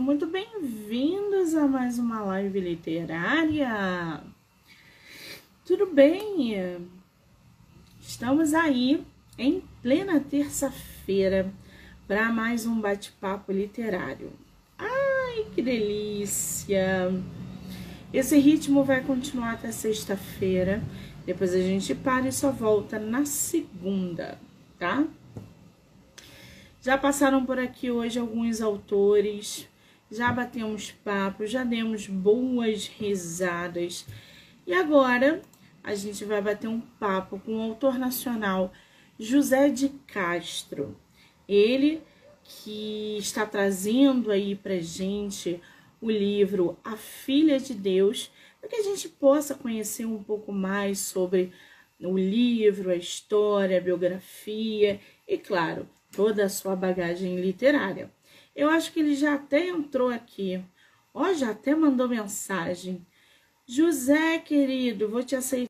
muito bem-vindos a mais uma live literária. Tudo bem? Estamos aí em plena terça-feira para mais um bate-papo literário. Ai, que delícia! Esse ritmo vai continuar até sexta-feira. Depois a gente para e só volta na segunda, tá? Já passaram por aqui hoje alguns autores, já batemos papo, já demos boas risadas. E agora a gente vai bater um papo com o autor nacional José de Castro. Ele que está trazendo aí pra gente o livro A Filha de Deus, para que a gente possa conhecer um pouco mais sobre o livro, a história, a biografia e, claro, toda a sua bagagem literária. Eu acho que ele já até entrou aqui. Ó, já até mandou mensagem. José, querido, vou te aceitar.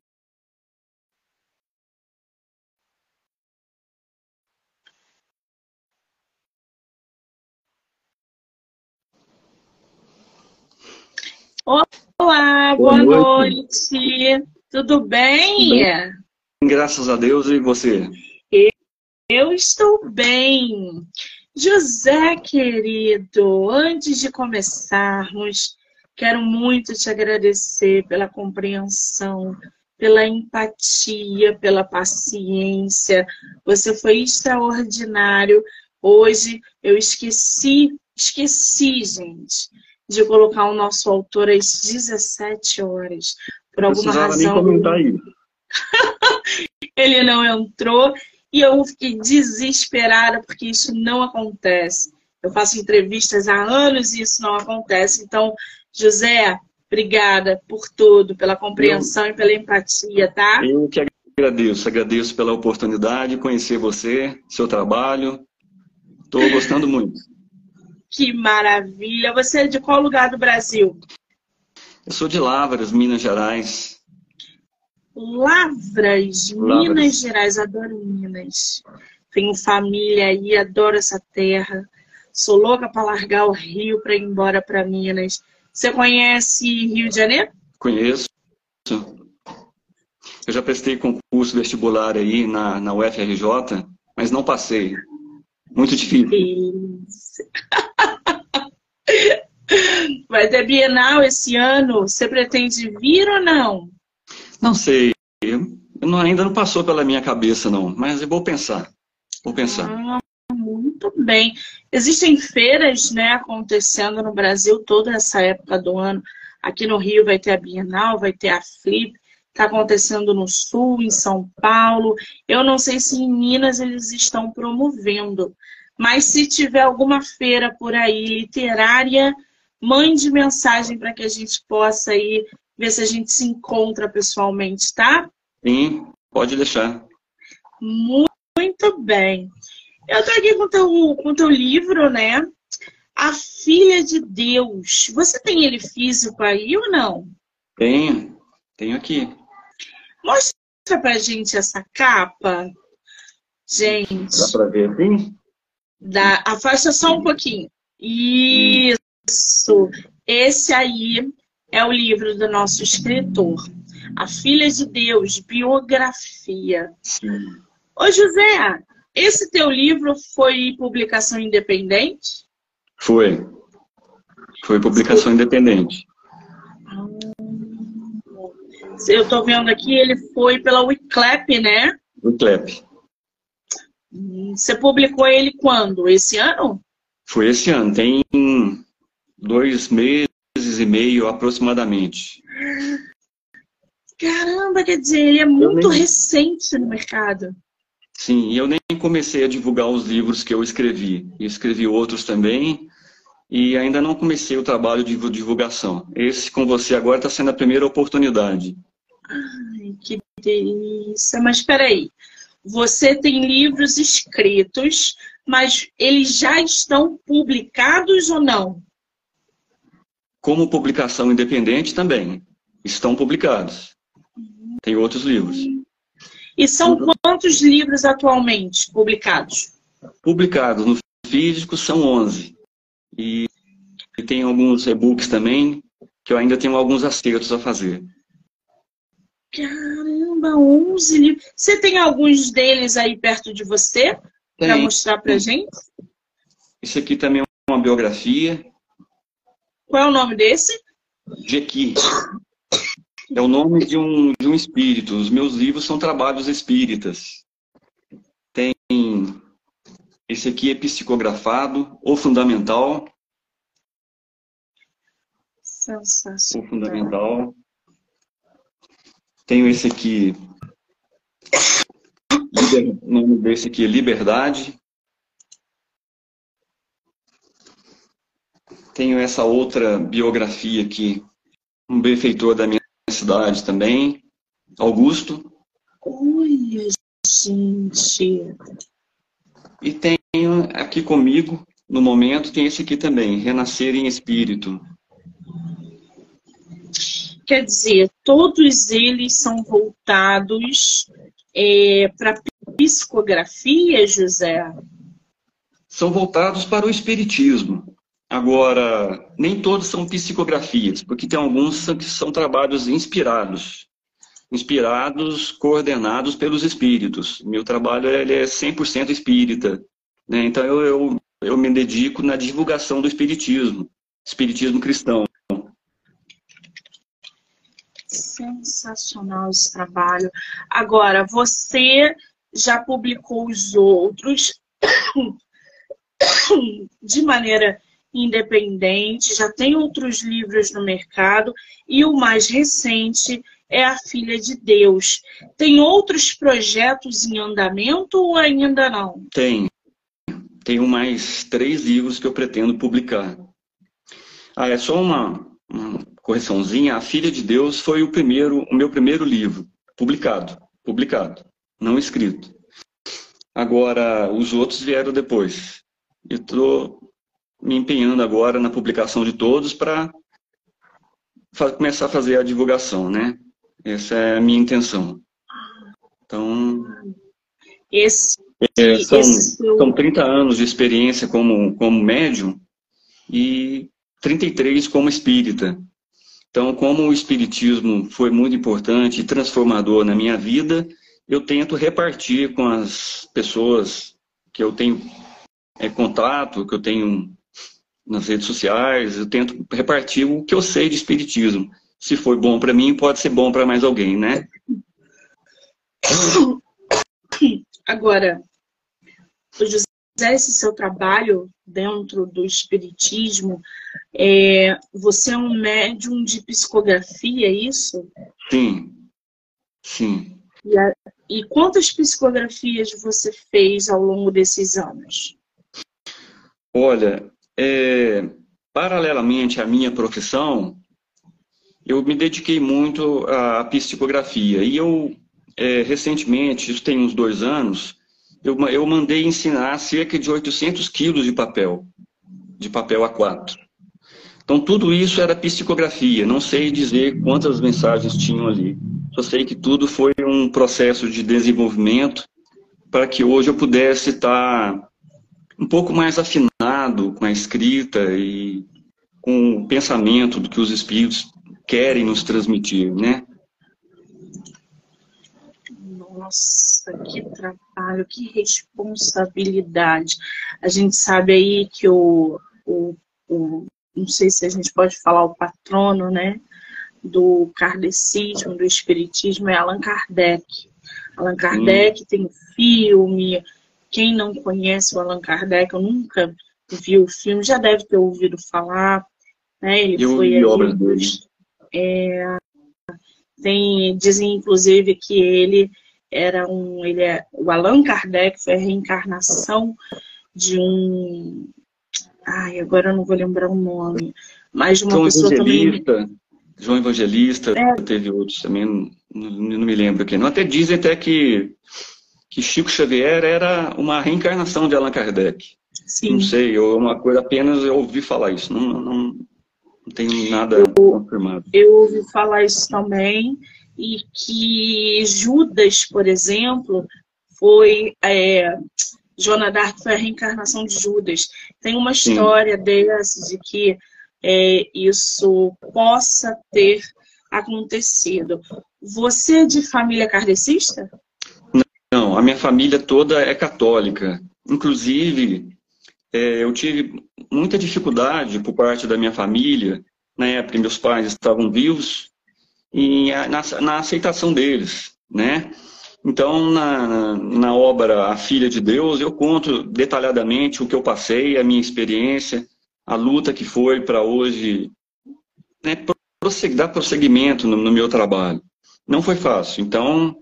Olá, boa, boa noite. noite. Tudo bem? Graças a Deus e você? Eu estou bem. José, querido, antes de começarmos, quero muito te agradecer pela compreensão, pela empatia, pela paciência. Você foi extraordinário. Hoje eu esqueci, esqueci, gente, de colocar o nosso autor às 17 horas. Por alguma razão. Nem comentar isso. Ele não entrou e eu fiquei desesperada porque isso não acontece. Eu faço entrevistas há anos e isso não acontece. Então, José, obrigada por tudo, pela compreensão eu, e pela empatia, tá? Eu que agradeço, agradeço pela oportunidade de conhecer você, seu trabalho. Estou gostando muito. Que maravilha! Você é de qual lugar do Brasil? Eu sou de Lavras, Minas Gerais. Lavras, Lavras, Minas Gerais, adoro Minas. Tenho família aí, adoro essa terra. Sou louca para largar o Rio para ir embora para Minas. Você conhece Rio de Janeiro? Conheço. Eu já prestei concurso vestibular aí na, na UFRJ, mas não passei. Muito difícil. Vai ter Bienal esse ano. Você pretende vir ou não? Não sei. Não, ainda não passou pela minha cabeça, não. Mas eu vou pensar. Vou pensar. Ah, muito bem. Existem feiras né, acontecendo no Brasil toda essa época do ano. Aqui no Rio vai ter a Bienal, vai ter a Flip. Está acontecendo no Sul, em São Paulo. Eu não sei se em Minas eles estão promovendo. Mas se tiver alguma feira por aí literária, mande mensagem para que a gente possa ir ver se a gente se encontra pessoalmente, tá? Sim, pode deixar. Muito bem. Eu tô aqui com teu, com teu livro, né? A Filha de Deus. Você tem ele físico aí ou não? Tenho, tenho aqui. Mostra pra gente essa capa. Gente. Dá pra ver assim? Dá. Afasta só um pouquinho. Isso. Esse aí é o livro do nosso escritor, A Filha de Deus, Biografia. Ô José, esse teu livro foi publicação independente? Foi. Foi publicação independente. Eu estou vendo aqui, ele foi pela Wiclap, né? Wiclap. Você publicou ele quando? Esse ano? Foi esse ano. Tem dois meses e meio aproximadamente. Caramba, quer dizer, ele é muito nem... recente no mercado. Sim, e eu nem comecei a divulgar os livros que eu escrevi. Eu escrevi outros também e ainda não comecei o trabalho de divulgação. Esse com você agora está sendo a primeira oportunidade. Ai, que delícia. Mas espera aí. Você tem livros escritos, mas eles já estão publicados ou não? Como publicação independente também. Estão publicados. Tem outros livros. E são quantos livros atualmente publicados? Publicados no físico são 11. E tem alguns e-books também, que eu ainda tenho alguns acertos a fazer. Caramba, 11 livros. Você tem alguns deles aí perto de você para mostrar para gente? Esse aqui também é uma biografia. Qual é o nome desse? Jequi. É o nome de um, de um espírito. Os meus livros são trabalhos espíritas. Tem esse aqui é psicografado, o fundamental. Sensacional. O fundamental. Tenho esse aqui. O nome desse aqui é Liberdade. Tenho essa outra biografia aqui, um benfeitor da minha cidade também, Augusto. Olha, gente. E tenho aqui comigo, no momento, tem esse aqui também, Renascer em Espírito. Quer dizer, todos eles são voltados é, para psicografia, José? São voltados para o espiritismo. Agora, nem todos são psicografias, porque tem alguns que são trabalhos inspirados. Inspirados, coordenados pelos espíritos. Meu trabalho ele é 100% espírita. Né? Então, eu, eu, eu me dedico na divulgação do espiritismo, espiritismo cristão. Sensacional esse trabalho. Agora, você já publicou os outros de maneira independente, já tem outros livros no mercado e o mais recente é A Filha de Deus. Tem outros projetos em andamento ou ainda não? Tem. Tenho mais três livros que eu pretendo publicar. Ah, é só uma, uma correçãozinha, A Filha de Deus foi o primeiro, o meu primeiro livro, publicado, publicado, não escrito. Agora, os outros vieram depois. Eu estou me empenhando agora na publicação de todos para começar a fazer a divulgação, né? Essa é a minha intenção. Então, esse, é, são, esse... são 30 anos de experiência como, como médium e 33 como espírita. Então, como o Espiritismo foi muito importante e transformador na minha vida, eu tento repartir com as pessoas que eu tenho é, contato, que eu tenho nas redes sociais, eu tento repartir o que eu sei de Espiritismo. Se foi bom para mim, pode ser bom para mais alguém, né? Agora, José, esse seu trabalho dentro do Espiritismo, é, você é um médium de psicografia, é isso? Sim, sim. E, a, e quantas psicografias você fez ao longo desses anos? Olha, é, paralelamente à minha profissão, eu me dediquei muito à psicografia. E eu, é, recentemente, isso tem uns dois anos, eu, eu mandei ensinar cerca de 800 quilos de papel, de papel A4. Então, tudo isso era psicografia. Não sei dizer quantas mensagens tinham ali. Só sei que tudo foi um processo de desenvolvimento para que hoje eu pudesse estar um pouco mais afinado com a escrita e com o pensamento do que os espíritos querem nos transmitir, né? Nossa, que trabalho, que responsabilidade. A gente sabe aí que o, o, o não sei se a gente pode falar o patrono, né, do kardecismo, do espiritismo, é Allan Kardec. Allan Kardec hum. tem filme. Quem não conhece o Allan Kardec, eu nunca vi o filme, já deve ter ouvido falar. Né? Ele eu foi é, tem, dizem inclusive que ele era um, ele é, o Allan Kardec foi a reencarnação de um Ai, agora eu não vou lembrar o nome. Mas de uma João pessoa Evangelista, também. João Evangelista, é. teve outros também, não, não, me lembro aqui. Não, até dizem até que, que Chico Xavier era uma reencarnação de Allan Kardec. Sim. Não sei, eu, uma coisa apenas eu ouvi falar isso. Não, não, não tenho nada eu, confirmado. Eu ouvi falar isso também, e que Judas, por exemplo, foi. É, Joana d'Arc foi a reencarnação de Judas. Tem uma história Sim. dessa de que é, isso possa ter acontecido. Você é de família kardecista? Não, a minha família toda é católica. Inclusive, é, eu tive muita dificuldade por parte da minha família, na época meus pais estavam vivos, e na, na aceitação deles, né? Então, na, na obra A Filha de Deus, eu conto detalhadamente o que eu passei, a minha experiência, a luta que foi para hoje né, dar prosseguimento no, no, meu trabalho. Não foi fácil, então,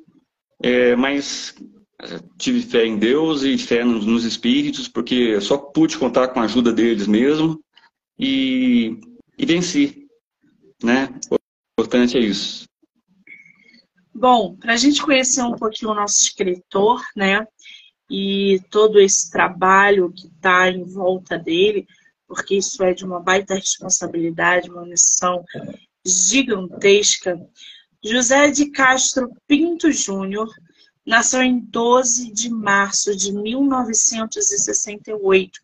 é, mas tive fé em Deus e fé nos, espíritos, porque só pude contar com a ajuda deles mesmo e, e venci. Né? O importante é isso. Bom, para a gente conhecer um pouquinho o nosso escritor, né? E todo esse trabalho que está em volta dele, porque isso é de uma baita responsabilidade, uma missão gigantesca. José de Castro Pinto Júnior nasceu em 12 de março de 1968,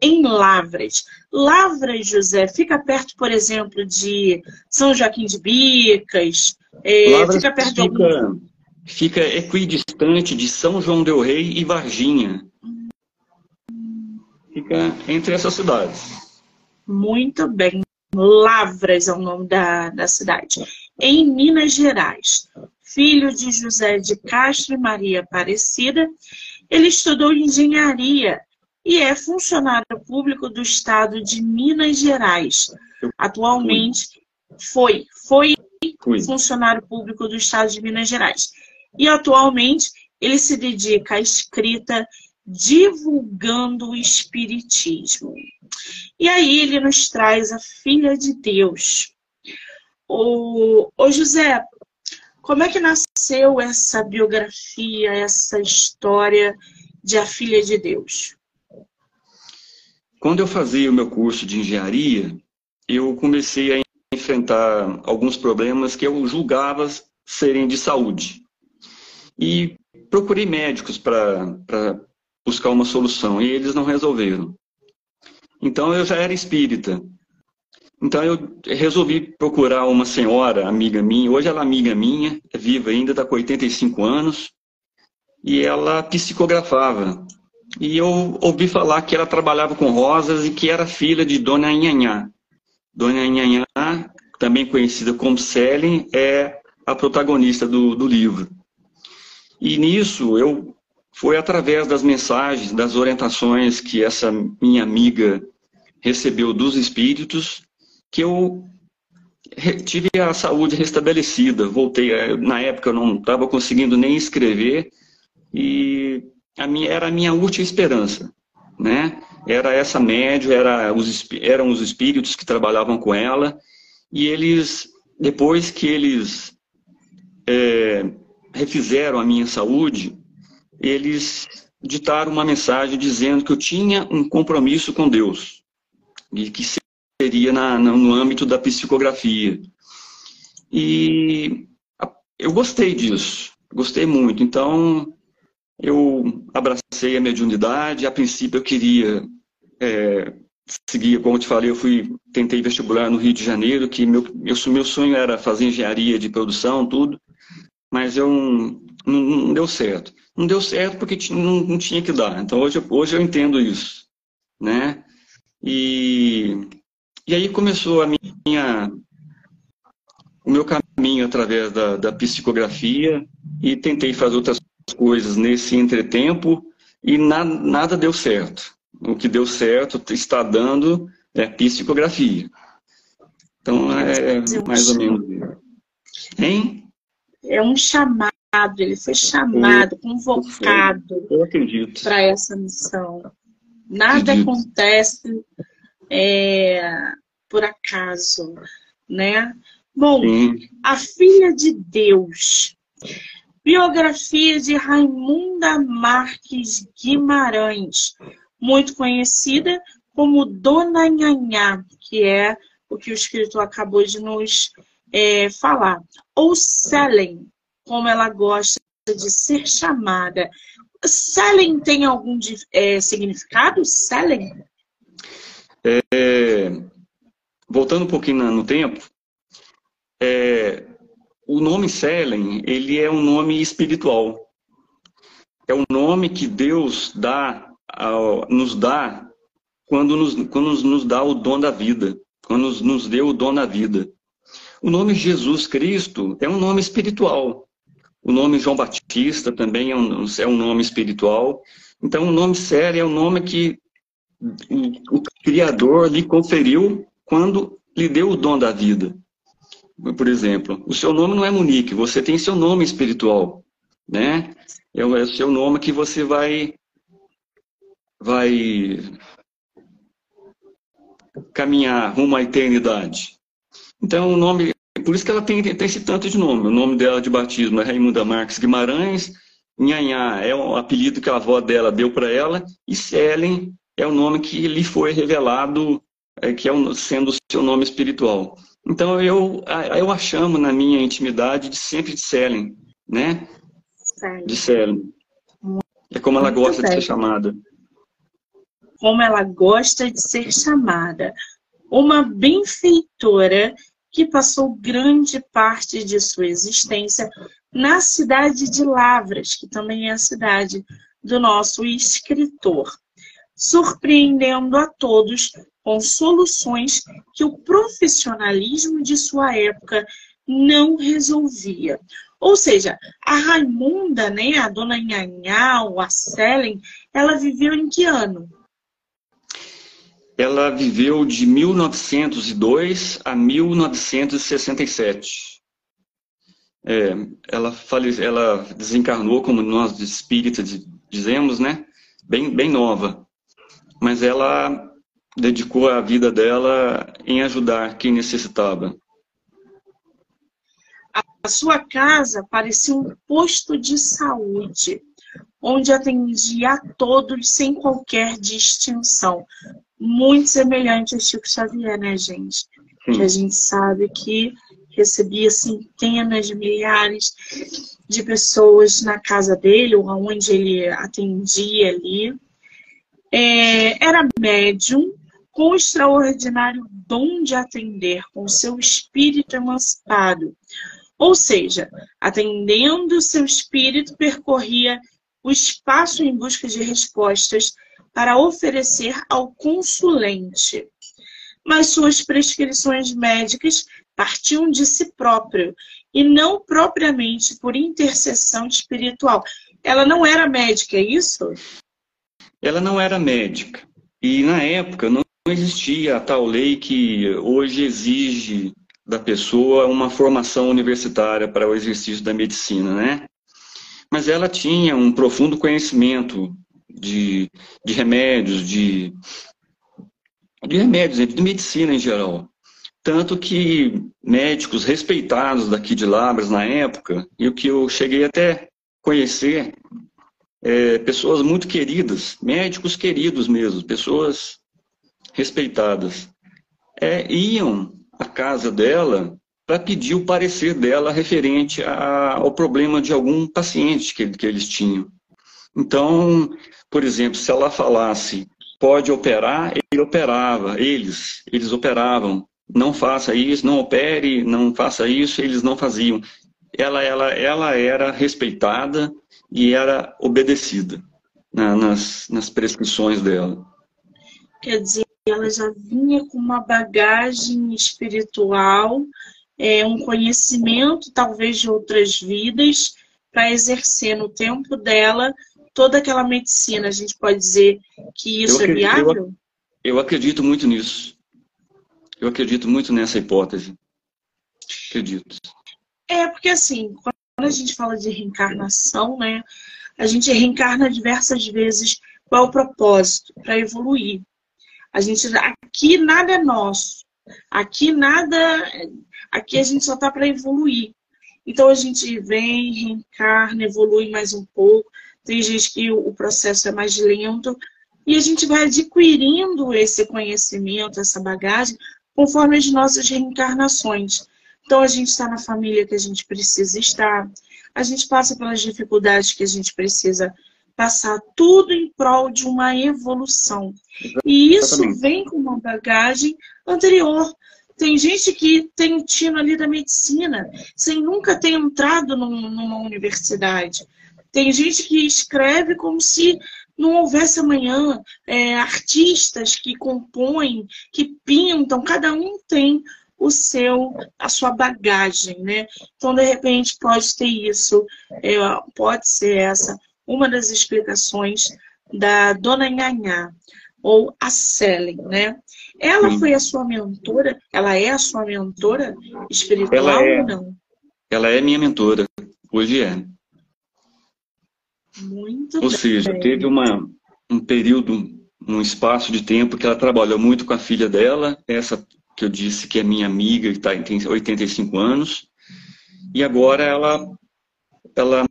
em Lavras. Lavras, José, fica perto, por exemplo, de São Joaquim de Bicas, é, fica perto fica, de algum... Fica equidistante de São João del Rei e Varginha. Fica entre essas cidades. Muito bem. Lavras é o nome da, da cidade. Em Minas Gerais. Filho de José de Castro e Maria Aparecida, ele estudou engenharia e é funcionário público do estado de Minas Gerais. Atualmente foi, foi funcionário público do estado de Minas Gerais. E atualmente ele se dedica à escrita divulgando o espiritismo. E aí ele nos traz a filha de Deus. O, o José, como é que nasceu essa biografia, essa história de a filha de Deus? Quando eu fazia o meu curso de engenharia, eu comecei a enfrentar alguns problemas que eu julgava serem de saúde. E procurei médicos para buscar uma solução e eles não resolveram. Então eu já era espírita. Então eu resolvi procurar uma senhora, amiga minha, hoje ela é amiga minha, é viva ainda, está com 85 anos, e ela psicografava. E eu ouvi falar que ela trabalhava com rosas e que era filha de Dona Inhanhá. Dona Inhanhá também conhecida como Selen, é a protagonista do, do livro. E nisso, eu foi através das mensagens, das orientações que essa minha amiga recebeu dos espíritos, que eu tive a saúde restabelecida. Voltei, eh, na época eu não estava conseguindo nem escrever, e a minha, era a minha última esperança. Né? Era essa médio, era os, eram os espíritos que trabalhavam com ela, e eles, depois que eles é, refizeram a minha saúde, eles ditaram uma mensagem dizendo que eu tinha um compromisso com Deus, e que seria na, no âmbito da psicografia. E eu gostei disso, gostei muito. Então, eu abracei a mediunidade. A princípio, eu queria é, seguir, como eu te falei, eu fui tentei vestibular no Rio de Janeiro, que meu, meu, meu sonho era fazer engenharia de produção, tudo, mas eu não, não deu certo. Não deu certo porque não, não, tinha que dar. Então hoje, hoje eu entendo isso, né? E, e aí começou a minha, o meu caminho através da, da psicografia e tentei fazer outras coisas nesse entretempo e na, nada deu certo. O que deu certo está dando é psicografia. Então, é mais ou menos. Hein? É um chamado, ele foi chamado, convocado para essa missão. Nada acredito. acontece é, por acaso, né? Bom, Sim. a filha de Deus. Biografia de Raimunda Marques Guimarães, muito conhecida como Dona Nhanhá, que é o que o escritor acabou de nos é, falar. Ou Selen, como ela gosta de ser chamada. Selen tem algum é, significado? Selen? É, voltando um pouquinho no tempo, é, o nome Selen, ele é um nome espiritual. É um nome que Deus dá, nos dá quando nos, quando nos dá o dom da vida, quando nos, nos deu o dom da vida. O nome Jesus Cristo é um nome espiritual. O nome João Batista também é um, é um nome espiritual. Então, o nome Selen é um nome que o Criador lhe conferiu quando lhe deu o dom da vida. Por exemplo, o seu nome não é Monique, você tem seu nome espiritual, né? É o é seu nome que você vai vai caminhar rumo à eternidade. Então, o nome, por isso que ela tem, tem esse tanto de nome. O nome dela de batismo é Raimunda Marques Guimarães, Nhanhá é o apelido que a avó dela deu para ela, e Selen é o nome que lhe foi revelado, é, que é um, sendo o seu nome espiritual. Então eu, eu a chamo na minha intimidade de sempre de Selen, né? De Selen. É como ela gosta de ser chamada. Como ela gosta de ser chamada. Uma benfeitora que passou grande parte de sua existência na cidade de Lavras, que também é a cidade do nosso escritor surpreendendo a todos com soluções que o profissionalismo de sua época não resolvia. Ou seja, a Raimunda, né, a dona Nhanhau, a Selen, ela viveu em que ano? Ela viveu de 1902 a 1967. É, ela, fale, ela desencarnou, como nós espíritas dizemos, né? Bem, bem nova mas ela dedicou a vida dela em ajudar quem necessitava. A sua casa parecia um posto de saúde, onde atendia a todos sem qualquer distinção. Muito semelhante ao Chico Xavier, né, gente? Sim. Que a gente sabe que recebia centenas de milhares de pessoas na casa dele, ou onde ele atendia ali é, era médium com extraordinário dom de atender com seu espírito emancipado. Ou seja, atendendo seu espírito, percorria o espaço em busca de respostas para oferecer ao consulente. Mas suas prescrições médicas partiam de si próprio e não propriamente por intercessão espiritual. Ela não era médica, é isso? Ela não era médica. E na época não existia a tal lei que hoje exige da pessoa uma formação universitária para o exercício da medicina, né? Mas ela tinha um profundo conhecimento de, de remédios, de, de remédios, de medicina em geral. Tanto que médicos respeitados daqui de Labras na época, e o que eu cheguei até conhecer, é, pessoas muito queridas, médicos queridos mesmo, pessoas respeitadas, é, iam à casa dela para pedir o parecer dela referente a, ao problema de algum paciente que, que eles tinham. Então, por exemplo, se ela falasse pode operar, ele operava, eles, eles operavam. Não faça isso, não opere, não faça isso, eles não faziam. Ela, ela, ela era respeitada, e era obedecida né, nas, nas prescrições dela. Quer dizer, ela já vinha com uma bagagem espiritual, é, um conhecimento talvez de outras vidas, para exercer no tempo dela toda aquela medicina. A gente pode dizer que isso é acredito, é viável? Eu, eu acredito muito nisso. Eu acredito muito nessa hipótese. Acredito. É, porque assim, quando a gente fala de reencarnação, né, a gente reencarna diversas vezes. Qual o propósito? Para evoluir. A gente aqui nada é nosso. Aqui nada, aqui a gente só tá para evoluir. Então a gente vem, reencarna, evolui mais um pouco. Tem gente que o processo é mais lento e a gente vai adquirindo esse conhecimento, essa bagagem, conforme as nossas reencarnações. Então, a gente está na família que a gente precisa estar, a gente passa pelas dificuldades que a gente precisa passar, tudo em prol de uma evolução. E isso vem com uma bagagem anterior. Tem gente que tem o tino ali da medicina, sem nunca ter entrado num, numa universidade. Tem gente que escreve como se não houvesse amanhã. É, artistas que compõem, que pintam, cada um tem o seu, a sua bagagem, né? Então, de repente, pode ter isso, é, pode ser essa uma das explicações da Dona Nhanhá, ou a Selen, né? Ela Sim. foi a sua mentora? Ela é a sua mentora espiritual ela é, ou não? Ela é minha mentora, hoje é. Muito Ou bem. seja, teve uma, um período, um espaço de tempo que ela trabalhou muito com a filha dela, essa que eu disse que é minha amiga, que tá, tem 85 anos, e agora ela, ela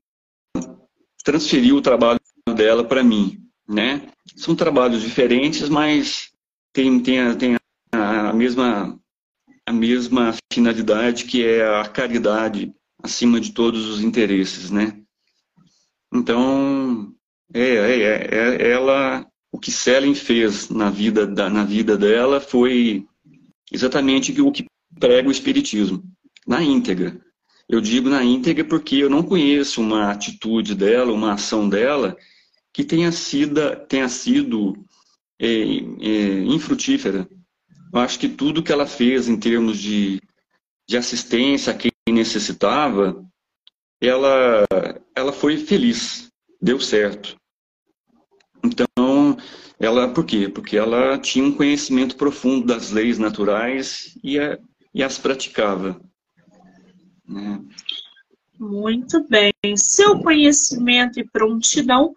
transferiu o trabalho dela para mim, né? São trabalhos diferentes, mas tem, tem, a, tem a, a, mesma, a mesma finalidade, que é a caridade acima de todos os interesses, né? Então, é, é, é, é ela, o que Selen fez na vida, da, na vida dela foi exatamente o que prega o Espiritismo, na íntegra. Eu digo na íntegra porque eu não conheço uma atitude dela, uma ação dela, que tenha sido, tenha sido é, é, infrutífera. Eu acho que tudo que ela fez em termos de, de assistência a quem necessitava, ela, ela foi feliz, deu certo. Ela, por quê? Porque ela tinha um conhecimento profundo das leis naturais e, a, e as praticava. Né? Muito bem. Seu conhecimento e prontidão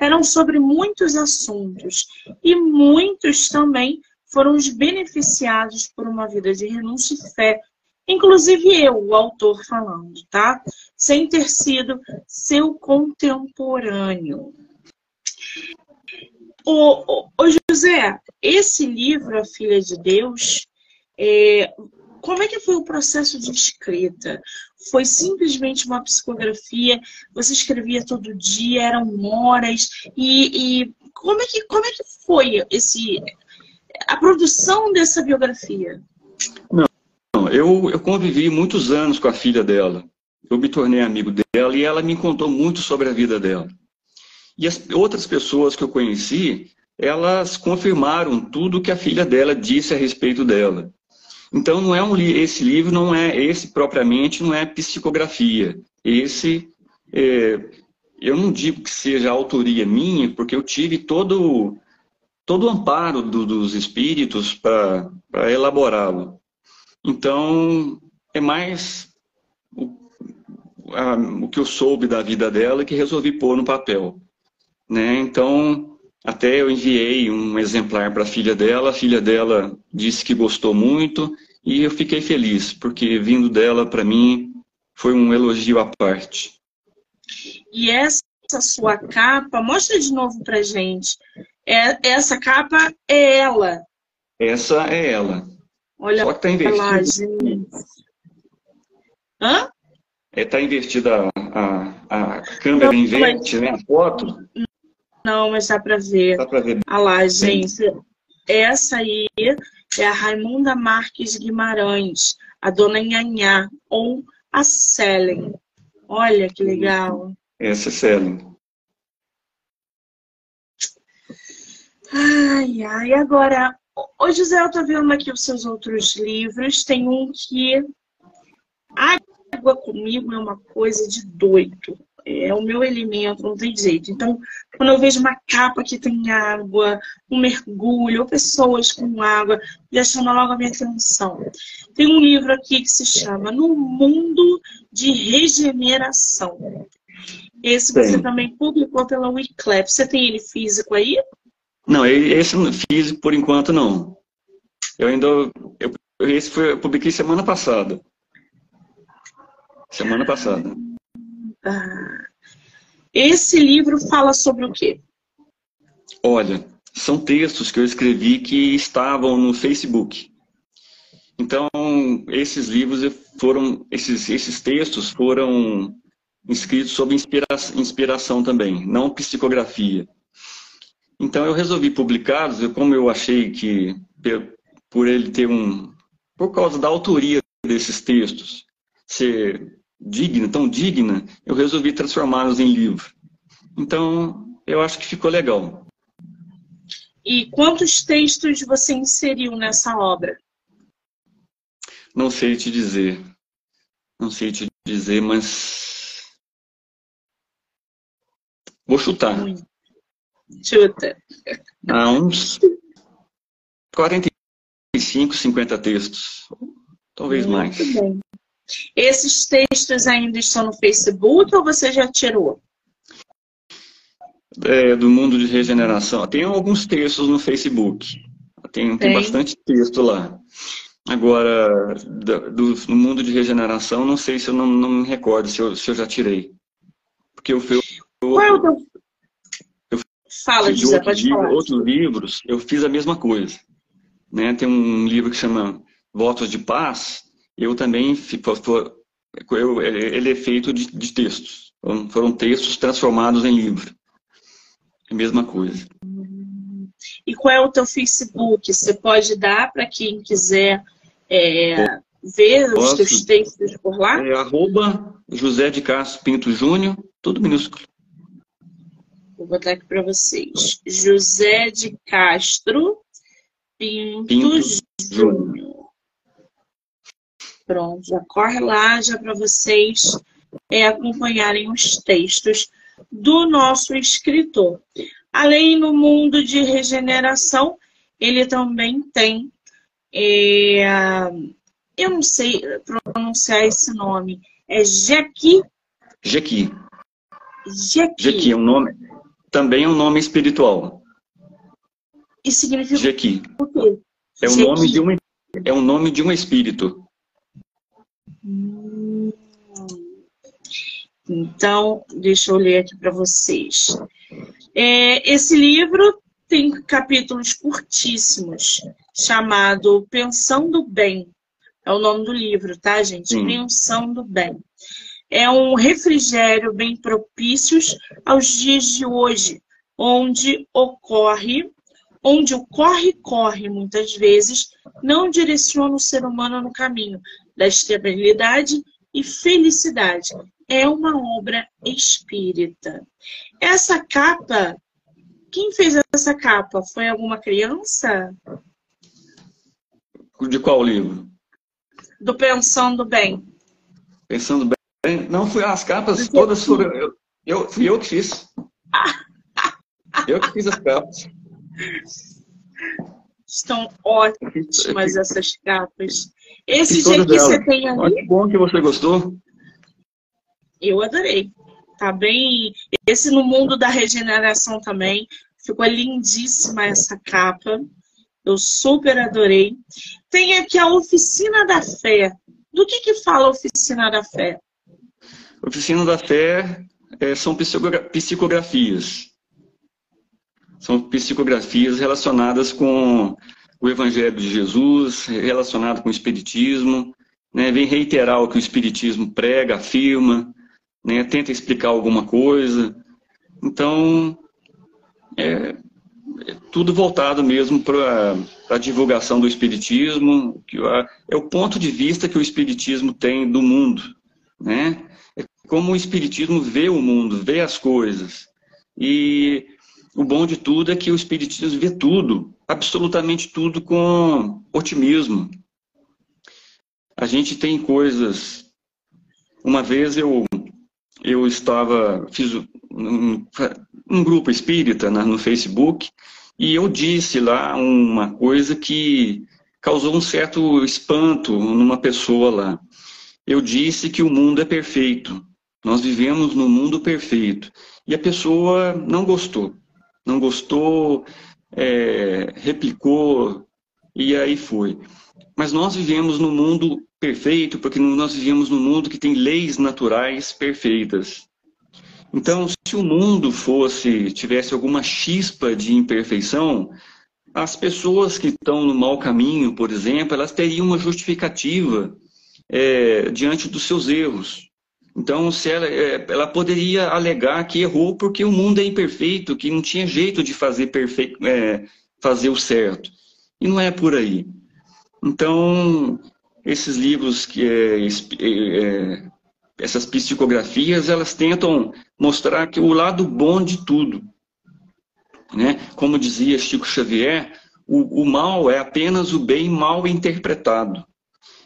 eram sobre muitos assuntos e muitos também foram os beneficiados por uma vida de renúncia e fé Inclusive eu, o autor falando, tá? Sem ter sido seu contemporâneo. O, o, o José, esse livro, A Filha de Deus, é, como é que foi o processo de escrita? Foi simplesmente uma psicografia? Você escrevia todo dia? Eram horas? E, e como, é que, como é que foi esse, a produção dessa biografia? Não, eu, eu convivi muitos anos com a filha dela. Eu me tornei amigo dela e ela me contou muito sobre a vida dela. E as outras pessoas que eu conheci, elas confirmaram tudo que a filha dela disse a respeito dela. Então não é um esse livro não é esse propriamente não é psicografia. Esse é, eu não digo que seja autoria minha, porque eu tive todo todo o amparo do, dos espíritos para elaborá-lo. Então, é mais o, a, o que eu soube da vida dela que resolvi pôr no papel. Né? Então, até eu enviei um exemplar para a filha dela, a filha dela disse que gostou muito e eu fiquei feliz, porque vindo dela para mim foi um elogio à parte. E essa sua capa, mostra de novo para gente. É, essa capa é ela. Essa é ela. Olha Só que tá invertido. Hã? É, tá invertida a, a, a câmera não, inverte, mas... né? A foto. Não, mas dá para ver. Dá para ver. Olha lá, gente. Essa aí é a Raimunda Marques Guimarães, a Dona Nhanhá, ou a Selen. Olha que legal. Essa é Selen. Ai, ai, agora Ô, José, eu tô vendo aqui os seus outros livros. Tem um que água comigo é uma coisa de doido. É o meu elemento, não tem jeito. Então, quando eu vejo uma capa que tem água, um mergulho, ou pessoas com água, já chama logo a minha atenção. Tem um livro aqui que se chama No Mundo de Regeneração. Esse você Sim. também publicou pela Wiclap. Você tem ele físico aí? Não, esse físico por enquanto não. Eu ainda. Eu, esse foi, eu publiquei semana passada. Semana passada. Ah. Esse livro fala sobre o quê? Olha, são textos que eu escrevi que estavam no Facebook. Então, esses livros foram, esses, esses textos foram escritos sob inspira, inspiração também, não psicografia. Então eu resolvi publicá-los, como eu achei que por ele ter um, por causa da autoria desses textos ser digna, tão digna, eu resolvi transformá-los em livro. Então, eu acho que ficou legal. E quantos textos você inseriu nessa obra? Não sei te dizer. Não sei te dizer, mas. Vou chutar. Chuta. Há uns 45, 50 textos. Talvez Muito mais. Bem. Esses textos ainda estão no Facebook ou você já tirou? É, do mundo de regeneração. Tem alguns textos no Facebook. Tem, tem. tem bastante texto lá. Agora, do, do, mundo de regeneração, não sei se eu não, não me recordo se eu, se eu já tirei. Porque eu, eu, Qual é o teu... eu Fala, José, outro pode livro, falar. Outros livros, eu fiz a mesma coisa. Né? Tem um livro que chama Votos de Paz, eu também, eu, ele é feito de, de textos. Foram textos transformados em livro. É a mesma coisa. E qual é o teu Facebook? Você pode dar para quem quiser é, ver Posso. os teus textos por lá? É arroba José de Castro Pinto Júnior, tudo minúsculo. Vou botar aqui para vocês. José de Castro Pinto, Pinto Júnior. Pronto, já corre lá já para vocês é, acompanharem os textos do nosso escritor. Além no mundo de regeneração, ele também tem, é, eu não sei pronunciar esse nome, é Jequi. Jequi. Jequi. Jequi é um nome, também é um nome espiritual. E significa Jequi. o quê? É o nome de um é o nome de um espírito. Então, deixa eu ler aqui para vocês. É, esse livro tem capítulos curtíssimos, chamado Pensando Bem. É o nome do livro, tá, gente? Sim. Pensando Bem. É um refrigério bem propício aos dias de hoje, onde ocorre, onde o corre-corre, muitas vezes, não direciona o ser humano no caminho da estabilidade e felicidade. É uma obra espírita. Essa capa, quem fez essa capa? Foi alguma criança? De qual livro? Do Pensando Bem. Pensando Bem? Não, foi as capas todas foram. Eu, eu, fui eu que fiz. eu que fiz as capas. Estão ótimas essas capas. Esse dia que você tem ali. Que bom que você gostou. Eu adorei. Tá bem. Esse no mundo da regeneração também. Ficou lindíssima essa capa. Eu super adorei. Tem aqui a Oficina da Fé. Do que, que fala Oficina da Fé? Oficina da Fé é, são psicografias. São psicografias relacionadas com o Evangelho de Jesus, relacionado com o Espiritismo, né? vem reiterar o que o Espiritismo prega, afirma, né? tenta explicar alguma coisa. Então, é, é tudo voltado mesmo para a divulgação do Espiritismo, que é o ponto de vista que o Espiritismo tem do mundo. Né? É como o Espiritismo vê o mundo, vê as coisas. E o bom de tudo é que o Espiritismo vê tudo, absolutamente tudo, com otimismo. A gente tem coisas. Uma vez eu, eu estava, fiz um, um grupo espírita no Facebook e eu disse lá uma coisa que causou um certo espanto numa pessoa lá. Eu disse que o mundo é perfeito. Nós vivemos no mundo perfeito. E a pessoa não gostou não gostou, é, replicou e aí foi. Mas nós vivemos num mundo perfeito porque nós vivemos num mundo que tem leis naturais perfeitas. Então, se o mundo fosse tivesse alguma chispa de imperfeição, as pessoas que estão no mau caminho, por exemplo, elas teriam uma justificativa é, diante dos seus erros. Então, se ela, é, ela poderia alegar que errou porque o mundo é imperfeito, que não tinha jeito de fazer, perfeito, é, fazer o certo. E não é por aí. Então, esses livros que é, é, essas psicografias, elas tentam mostrar que o lado bom de tudo. Né? Como dizia Chico Xavier, o, o mal é apenas o bem mal interpretado.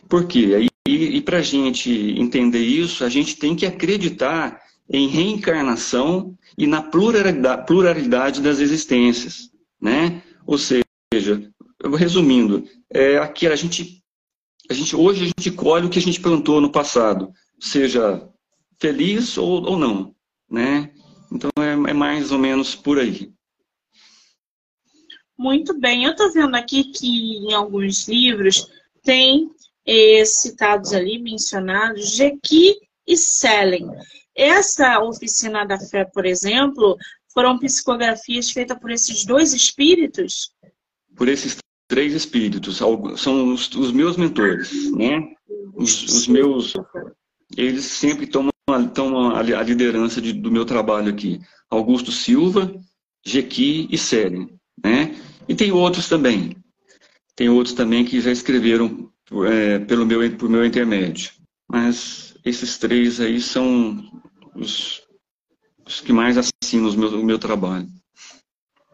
Por quê? E, e para a gente entender isso, a gente tem que acreditar em reencarnação e na pluralidade, pluralidade das existências. Né? Ou seja, resumindo, é, aqui a gente, a gente, hoje a gente colhe o que a gente plantou no passado, seja feliz ou, ou não. Né? Então é, é mais ou menos por aí. Muito bem, eu estou vendo aqui que em alguns livros tem eh, citados ali, mencionados, Jequi e Selen. Essa oficina da fé, por exemplo, foram psicografias feitas por esses dois espíritos? Por esses três espíritos, são os, os meus mentores, né? Os, os, meus, eles sempre tomam, tomam a, liderança de, do meu trabalho aqui. Augusto Silva, Jequi e Selen, né? E tem outros também. Tem outros também que já escreveram é, pelo meu, por meu intermédio. Mas esses três aí são os, os que mais assinam meu, o meu trabalho.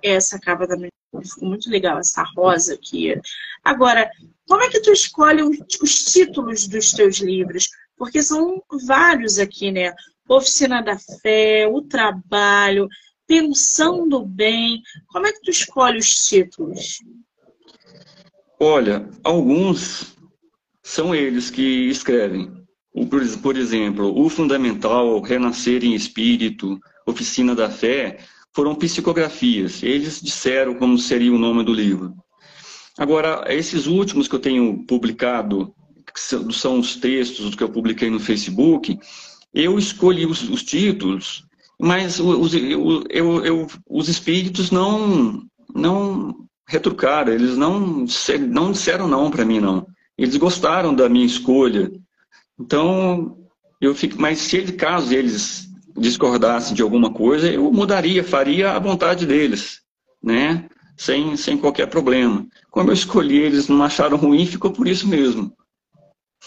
Essa capa também ficou muito legal, essa rosa aqui. Agora, como é que tu escolhe os títulos dos teus livros? Porque são vários aqui, né? Oficina da Fé, O Trabalho, Pensando Bem. Como é que tu escolhe os títulos? Olha, alguns são eles que escrevem. Por exemplo, o Fundamental, Renascer em Espírito, Oficina da Fé, foram psicografias. Eles disseram como seria o nome do livro. Agora, esses últimos que eu tenho publicado, que são os textos que eu publiquei no Facebook, eu escolhi os, os títulos, mas os, eu, eu, eu, os espíritos não, não retrucaram, eles não, não disseram não para mim, não. Eles gostaram da minha escolha. Então, eu fico, mas se ele, caso eles discordassem de alguma coisa, eu mudaria, faria a vontade deles, né? Sem, sem qualquer problema. Como eu escolhi, eles não acharam ruim, ficou por isso mesmo.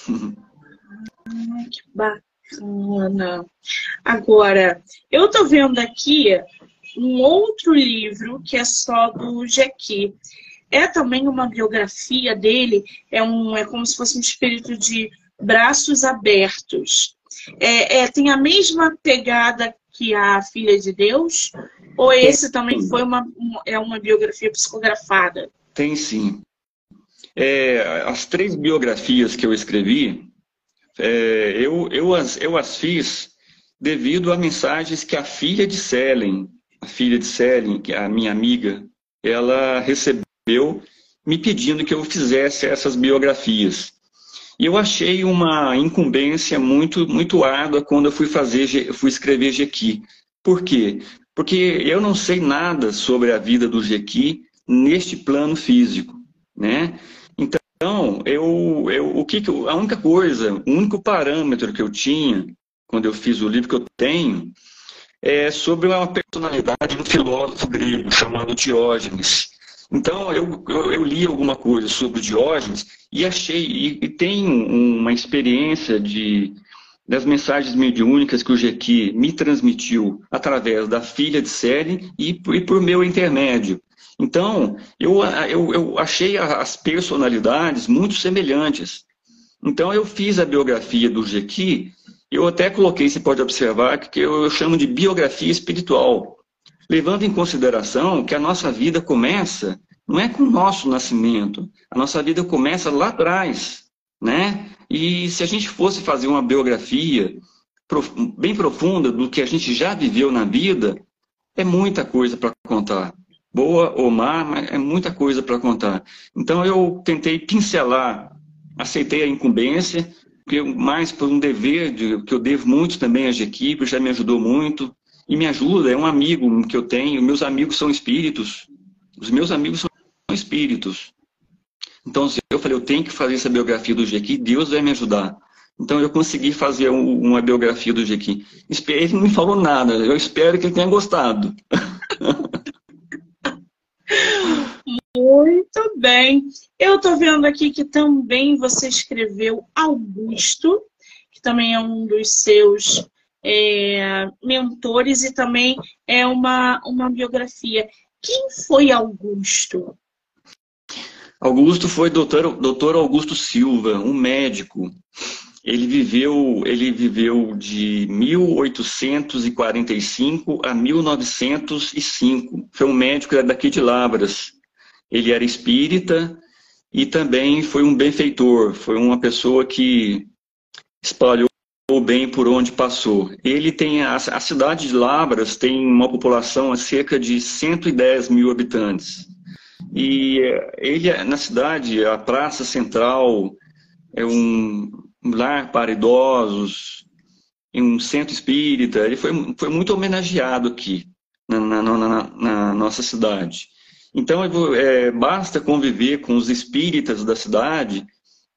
que bacana. Agora, eu tô vendo aqui um outro livro que é só do Jequi é também uma biografia dele, é, um, é como se fosse um espírito de braços abertos. É, é, tem a mesma pegada que a Filha de Deus? Ou esse também foi uma, é uma biografia psicografada? Tem sim. É, as três biografias que eu escrevi, é, eu, eu, as, eu as fiz devido a mensagens que a filha de Selen, a filha de Selen, que é a minha amiga, ela recebeu me pedindo que eu fizesse essas biografias. E eu achei uma incumbência muito, muito árdua quando eu fui fazer, fui escrever Jequi. Por quê? Porque eu não sei nada sobre a vida do Jequi neste plano físico, né? Então, eu, eu, o que, a única coisa, o único parâmetro que eu tinha quando eu fiz o livro que eu tenho é sobre uma personalidade de um filósofo grego chamado Diógenes. Então, eu, eu, eu, li alguma coisa sobre Diógenes e achei, e, e tem uma experiência de, das mensagens mediúnicas que o Jequi me transmitiu através da filha de série e, e por meu intermédio. Então, eu, eu, eu achei as personalidades muito semelhantes. Então, eu fiz a biografia do Jequi, eu até coloquei, você pode observar, que eu chamo de biografia espiritual levando em consideração que a nossa vida começa, não é com o nosso nascimento, a nossa vida começa lá atrás, né? E se a gente fosse fazer uma biografia bem profunda do que a gente já viveu na vida, é muita coisa para contar. Boa ou má, mas é muita coisa para contar. Então eu tentei pincelar, aceitei a incumbência, mais por um dever de, que eu devo muito também às equipes, já me ajudou muito, e me ajuda, é um amigo que eu tenho, meus amigos são espíritos, os meus amigos são espíritos. Então eu falei, eu tenho que fazer essa biografia do Jequi, Deus vai me ajudar. Então eu consegui fazer uma biografia do Jequi. Ele não me falou nada, eu espero que ele tenha gostado. Muito bem. Eu estou vendo aqui que também você escreveu Augusto, que também é um dos seus é, mentores e também é uma, uma biografia. Quem foi Augusto? Augusto foi doutor, doutor Augusto Silva, um médico. Ele viveu, ele viveu de 1845 a 1905. Foi um médico daqui de Lavras. Ele era espírita e também foi um benfeitor. Foi uma pessoa que espalhou o bem por onde passou. Ele tem a, a cidade de Lavras tem uma população a cerca de 110 mil habitantes. E eh, ele, na cidade, a praça central é um lar para idosos, um centro espírita. Ele foi, foi muito homenageado aqui na, na, na, na nossa cidade. Então, é, basta conviver com os espíritas da cidade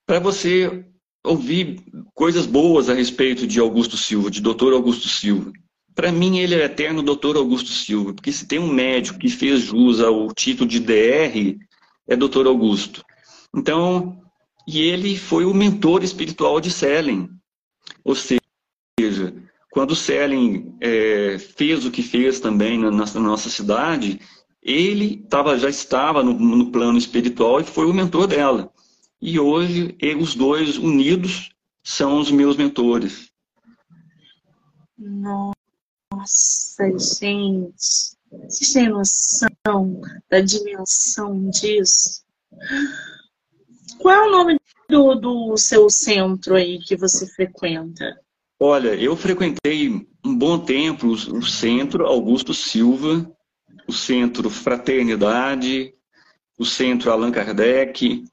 para você ouvir coisas boas a respeito de Augusto Silva, de Dr. Augusto Silva. Para mim, ele é eterno doutor Augusto Silva, porque se tem um médico que fez jus ao título de DR, é doutor Augusto. Então, e ele foi o mentor espiritual de Selen. Ou seja, quando Selen é, fez o que fez também na, na nossa cidade, ele tava, já estava no, no, plano espiritual e foi o mentor dela. E hoje, os dois unidos são os meus mentores. Nossa. Gente, vocês têm noção da dimensão disso? Qual é o nome do, do seu centro aí que você frequenta? Olha, eu frequentei um bom tempo o centro Augusto Silva, o centro Fraternidade, o centro Allan Kardec.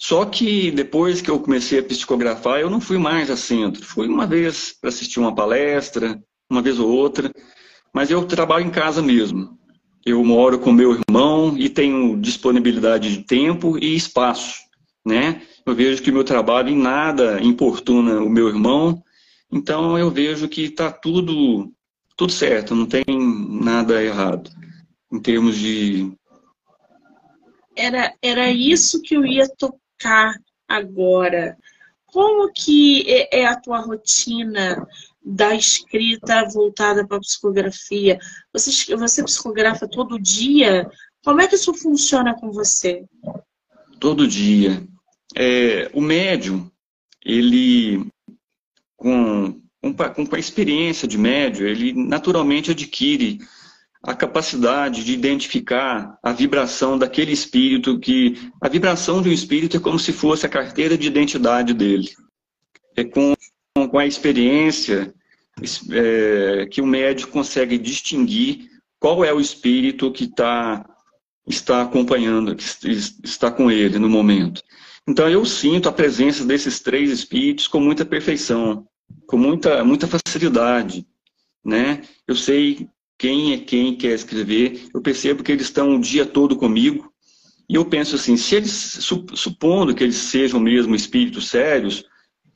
Só que depois que eu comecei a psicografar, eu não fui mais a centro. Fui uma vez para assistir uma palestra, uma vez ou outra, mas eu trabalho em casa mesmo. Eu moro com meu irmão e tenho disponibilidade de tempo e espaço, né? Eu vejo que meu trabalho em nada importuna o meu irmão, então eu vejo que está tudo tudo certo, não tem nada errado em termos de era era isso que eu ia tocar agora. Como que é, é a tua rotina da escrita voltada para a psicografia? Você, você psicografa todo dia? Como é que isso funciona com você? Todo dia. É, o médium, ele, com, com, com a experiência de médium, ele naturalmente adquire a capacidade de identificar a vibração daquele espírito que a vibração de um espírito é como se fosse a carteira de identidade dele. É com com a experiência é, que o médico consegue distinguir qual é o espírito que tá, está acompanhando, que está com ele no momento. Então eu sinto a presença desses três espíritos com muita perfeição, com muita, muita facilidade. Né? Eu sei quem é quem quer escrever, eu percebo que eles estão o dia todo comigo, e eu penso assim, se eles, supondo que eles sejam mesmo espíritos sérios,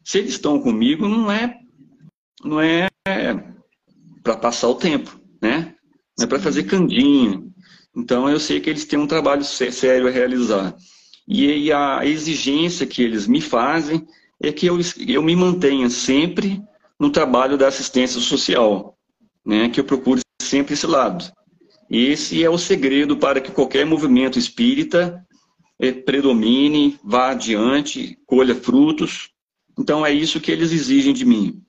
se eles estão comigo, não é, não é para passar o tempo, né? Não é para fazer candinho. Então eu sei que eles têm um trabalho sério a realizar. E a exigência que eles me fazem é que eu, eu me mantenha sempre no trabalho da assistência social, né? Que eu procure sempre esse lado. E esse é o segredo para que qualquer movimento espírita eh, predomine, vá adiante, colha frutos então é isso que eles exigem de mim.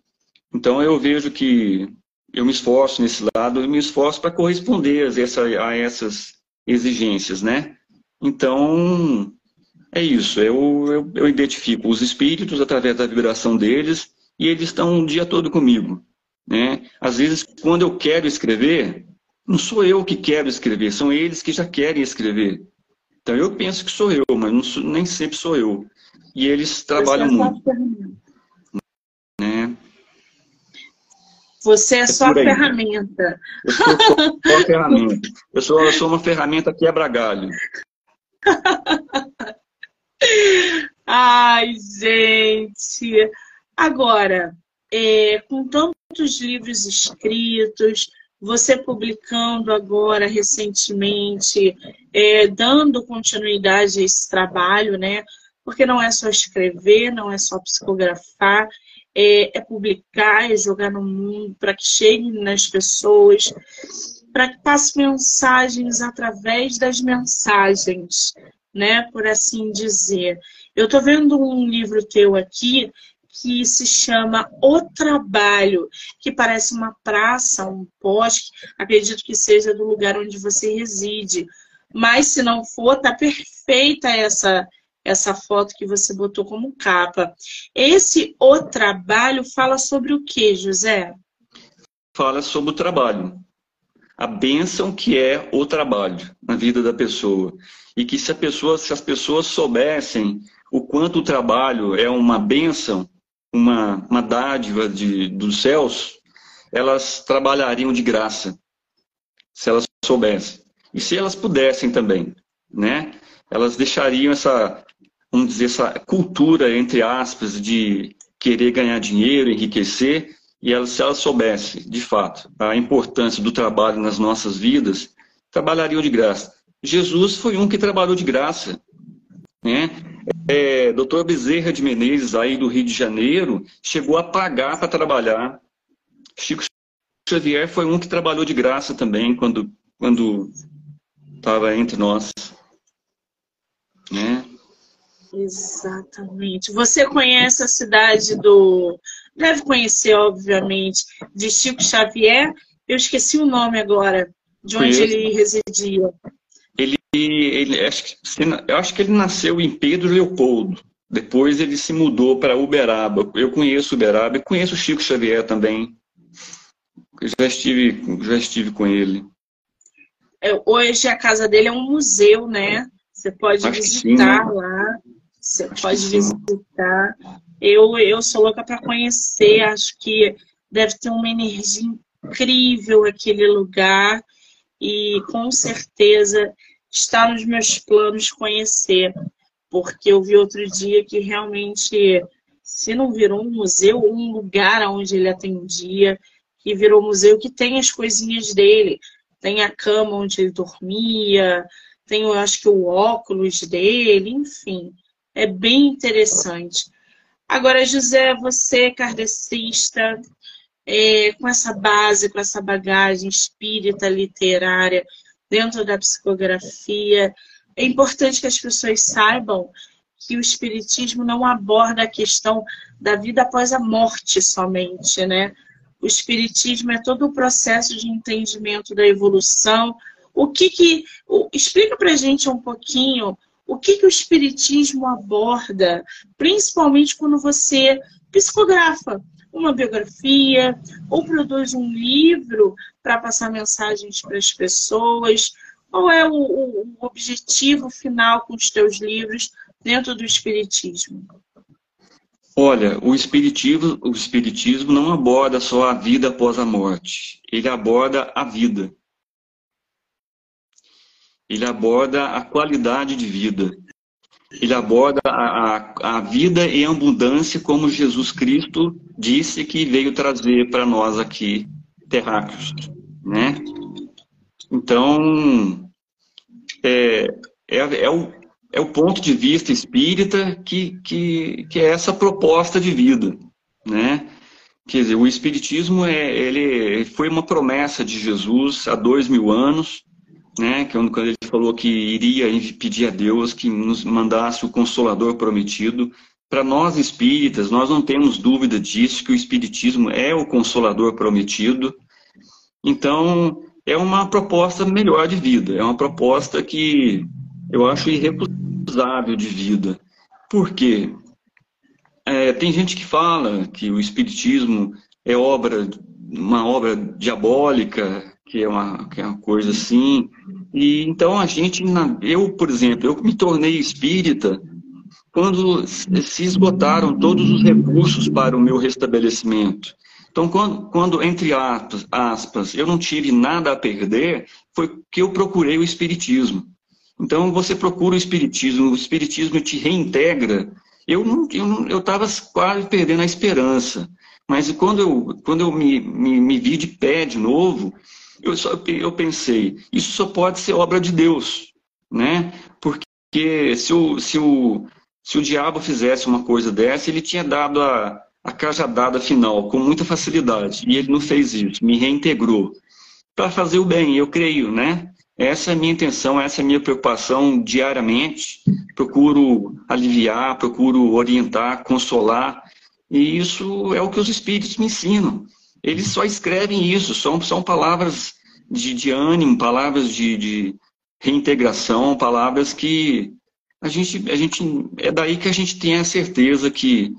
Então eu vejo que eu me esforço nesse lado e me esforço para corresponder a, essas exigências, né? Então é isso. Eu, eu, eu identifico os espíritos através da vibração deles e eles estão o dia todo comigo, né? Às vezes quando eu quero escrever, não sou eu que quero escrever, são eles que já querem escrever. Então eu penso que sou eu, mas sou, nem sempre sou eu. E eles trabalham muito. Né? Você é, é só a ferramenta. Eu sou só a ferramenta. Eu sou, eu sou uma ferramenta quebra-galho. Ai, gente. Agora, é, com tantos livros escritos, você publicando agora recentemente, é, dando continuidade a esse trabalho, né? Porque não é só escrever, não é só psicografar, é, é publicar, é jogar no mundo para que chegue nas pessoas, para que passe mensagens através das mensagens, né? Por assim dizer. Eu estou vendo um livro teu aqui que se chama O Trabalho, que parece uma praça, um poste, acredito que seja do lugar onde você reside. Mas se não for, tá perfeita essa essa foto que você botou como capa. Esse O Trabalho fala sobre o que, José? Fala sobre o trabalho. A bênção que é o trabalho na vida da pessoa. E que se, pessoa, se as pessoas soubessem o quanto o trabalho é uma bênção, uma, uma dádiva de, dos céus, elas trabalhariam de graça, se elas soubessem. E se elas pudessem também, né? Elas deixariam essa, vamos dizer, essa cultura, entre aspas, de querer ganhar dinheiro, enriquecer, e elas, se elas soubessem, de fato, a importância do trabalho nas nossas vidas, trabalhariam de graça. Jesus foi um que trabalhou de graça. Né? É, doutor Bezerra de Menezes, aí do Rio de Janeiro, chegou a pagar para trabalhar. Chico Xavier foi um que trabalhou de graça também quando quando estava entre nós. Né? Exatamente. Você conhece a cidade do. Deve conhecer, obviamente, de Chico Xavier. Eu esqueci o nome agora, de onde Conheço. ele residia. Ele, ele acho que, eu acho que ele nasceu em Pedro Leopoldo. Depois ele se mudou para Uberaba. Eu conheço Uberaba e conheço Chico Xavier também. Eu já estive, já estive com ele. É, hoje a casa dele é um museu, né? Você pode acho visitar lá. Você acho pode visitar. Eu, eu sou louca para conhecer. Acho que deve ter uma energia incrível aquele lugar. E com certeza está nos meus planos conhecer, porque eu vi outro dia que realmente, se não virou um museu, um lugar onde ele atendia, que virou museu que tem as coisinhas dele, tem a cama onde ele dormia, tem, eu acho que o óculos dele, enfim, é bem interessante. Agora, José, você kardecista, é, com essa base, com essa bagagem espírita, literária, dentro da psicografia. É importante que as pessoas saibam que o Espiritismo não aborda a questão da vida após a morte somente, né? O Espiritismo é todo o processo de entendimento da evolução. O que que... Explica pra gente um pouquinho o que, que o Espiritismo aborda, principalmente quando você psicografa uma biografia ou produz um livro para passar mensagens para as pessoas? Qual é o, o, objetivo final com os teus livros dentro do Espiritismo? Olha, o espiritismo, o espiritismo não aborda só a vida após a morte. Ele aborda a vida. Ele aborda a qualidade de vida. Ele aborda a, a, a vida em abundância como Jesus Cristo disse que veio trazer para nós aqui, terráqueos, né? Então, é, é, é, o, é o ponto de vista espírita que, que, que é essa proposta de vida, né? Quer dizer, o espiritismo é, ele foi uma promessa de Jesus há dois mil anos, né? Que quando ele falou que iria pedir a Deus que nos mandasse o Consolador prometido, para nós espíritas, nós não temos dúvida disso, que o espiritismo é o consolador prometido. Então, é uma proposta melhor de vida, é uma proposta que eu acho irrecusável de vida. Por quê? É, tem gente que fala que o espiritismo é obra, uma obra diabólica, que é uma, que é uma coisa assim. E então a gente, eu, por exemplo, eu me tornei espírita quando se esgotaram todos os recursos para o meu restabelecimento. Então, quando, quando, entre aspas, eu não tive nada a perder, foi que eu procurei o Espiritismo. Então, você procura o Espiritismo, o Espiritismo te reintegra. Eu não, eu estava quase perdendo a esperança. Mas quando eu, quando eu me, me, me vi de pé de novo, Eu, só, eu pensei, isso só pode ser obra de Deus, né? Porque se o, se o, se o diabo fizesse uma coisa dessa, ele tinha dado a, a cajadada final com muita facilidade. E ele não fez isso, me reintegrou. Para fazer o bem, eu creio, né? Essa é a minha intenção, essa é a minha preocupação diariamente. Procuro aliviar, procuro orientar, consolar. E isso é o que os espíritos me ensinam. Eles só escrevem isso, são, são palavras de, de ânimo, palavras de, de reintegração, palavras que a gente, a gente. É daí que a gente tem a certeza que,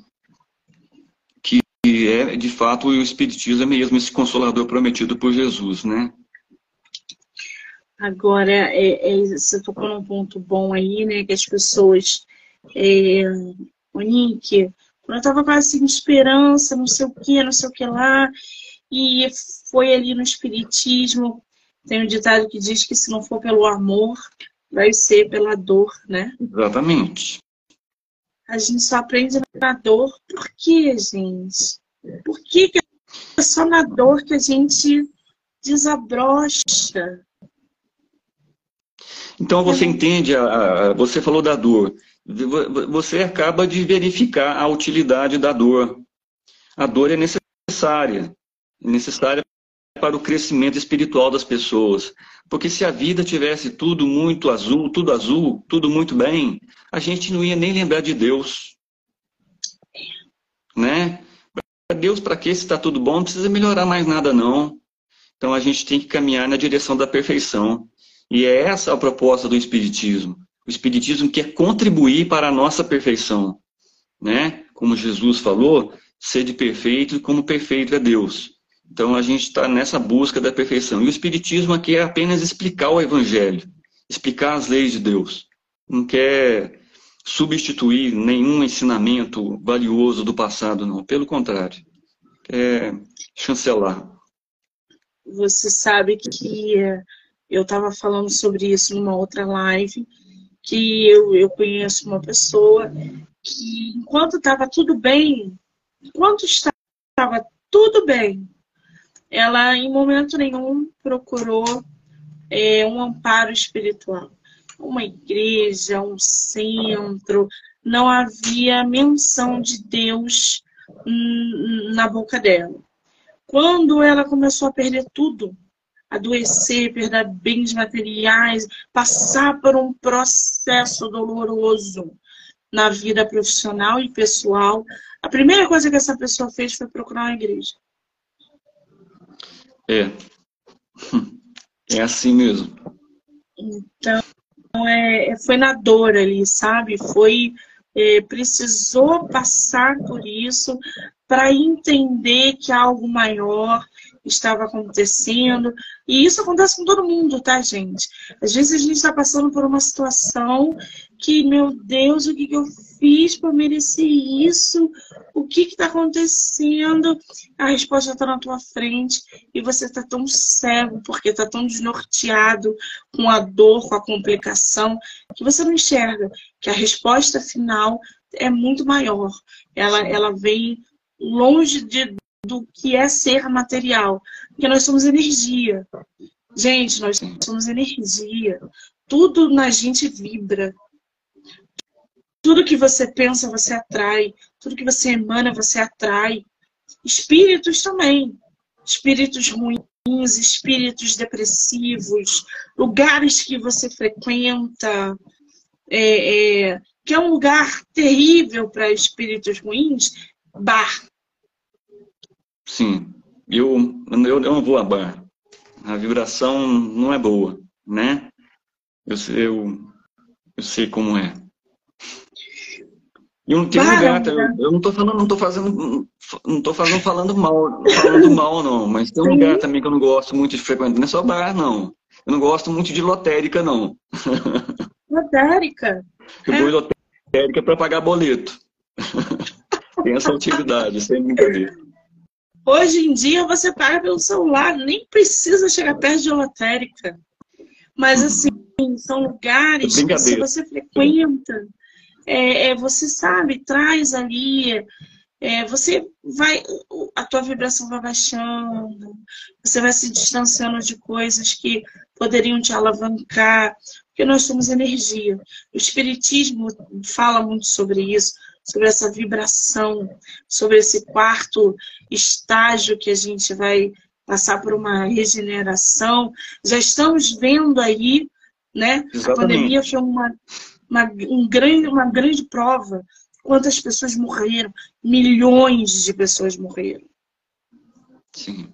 que é, de fato, o Espiritismo é mesmo esse consolador prometido por Jesus, né? Agora, é, é, você tocou num ponto bom aí, né? Que as pessoas. É, o Nick, eu tava quase sem esperança, não sei o que, não sei o que lá, e foi ali no Espiritismo. Tem um ditado que diz que se não for pelo amor, vai ser pela dor, né? Exatamente. A gente só aprende na dor. Por quê, gente? Por que, que é só na dor que a gente desabrocha? Então você é. entende, a, a, você falou da dor, você acaba de verificar a utilidade da dor. A dor é necessária, necessária para o crescimento espiritual das pessoas. Porque se a vida tivesse tudo muito azul, tudo azul, tudo muito bem, a gente não ia nem lembrar de Deus. Né? Deus, para que se está tudo bom, não precisa melhorar mais nada, não. Então a gente tem que caminhar na direção da perfeição. E é essa a proposta do Espiritismo. O Espiritismo quer contribuir para a nossa perfeição. Né? Como Jesus falou, sede perfeito como perfeito é Deus. Então a gente está nessa busca da perfeição. E o Espiritismo aqui é apenas explicar o Evangelho, explicar as leis de Deus. Não quer substituir nenhum ensinamento valioso do passado, não. Pelo contrário, quer chancelar. Você sabe que eu estava falando sobre isso numa outra live, que eu, eu conheço uma pessoa que, enquanto estava tudo bem, enquanto estava tudo bem, ela em momento nenhum procurou é, um amparo espiritual. Uma igreja, um centro, não havia menção de Deus na boca dela. Quando ela começou a perder tudo, adoecer, perder bens materiais, passar por um processo doloroso na vida profissional e pessoal, a primeira coisa que essa pessoa fez foi procurar uma igreja. É. É assim mesmo. Então, é, foi na dor ali, sabe? Foi. É, precisou passar por isso para entender que algo maior estava acontecendo. E isso acontece com todo mundo, tá, gente? Às vezes a gente está passando por uma situação que, meu Deus, o que, que eu fiz para merecer isso? O que está acontecendo? A resposta está na tua frente e você está tão cego, porque está tão desnorteado com a dor, com a complicação, que você não enxerga que a resposta final é muito maior. Ela, ela vem longe de, do que é ser material. Porque nós somos energia. Gente, nós somos energia. Tudo na gente vibra. Tudo que você pensa, você atrai. Tudo que você emana, você atrai. Espíritos também. Espíritos ruins, espíritos depressivos, lugares que você frequenta, é, é, que é um lugar terrível para espíritos ruins, bar. Sim, eu, eu, eu não vou a bar. A vibração não é boa, né? Eu, eu, eu sei como é. E um, tem lugar, eu, eu não tô falando, não tô fazendo, não tô fazendo falando mal, falando mal não, mas tem um lugar também que eu não gosto muito de frequentar, não é só bar não. Eu não gosto muito de lotérica não. Lotérica? Eu é. vou lotérica para pagar boleto. tem essa utilidade, sem brincadeira. Hoje em dia você paga pelo celular, nem precisa chegar perto de lotérica. Mas assim, são lugares que se você frequenta, é, é, você sabe, traz ali é, você vai, a tua vibração vai baixando, você vai se distanciando de coisas que poderiam te alavancar, porque nós somos energia. O Espiritismo fala muito sobre isso, sobre essa vibração, sobre esse quarto estágio que a gente vai passar por uma regeneração. Já estamos vendo aí, né? Exatamente. A pandemia foi uma, uma, um grande, uma grande prova Quantas pessoas morreram? Milhões de pessoas morreram. Sim.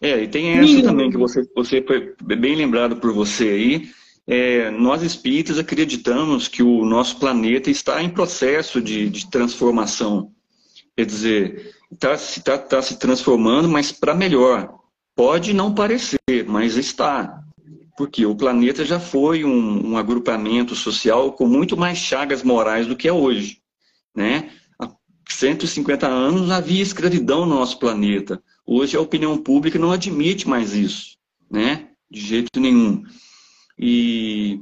É, e tem essa Milhões. também que você, você foi bem lembrado por você aí. É, nós espíritas acreditamos que o nosso planeta está em processo de, de transformação. Quer dizer, está tá, tá se transformando, mas para melhor. Pode não parecer, mas está. Porque o planeta já foi um, um, agrupamento social com muito mais chagas morais do que é hoje. Né? Há 150 anos havia escravidão no nosso planeta. Hoje a opinião pública não admite mais isso, né? de jeito nenhum. E,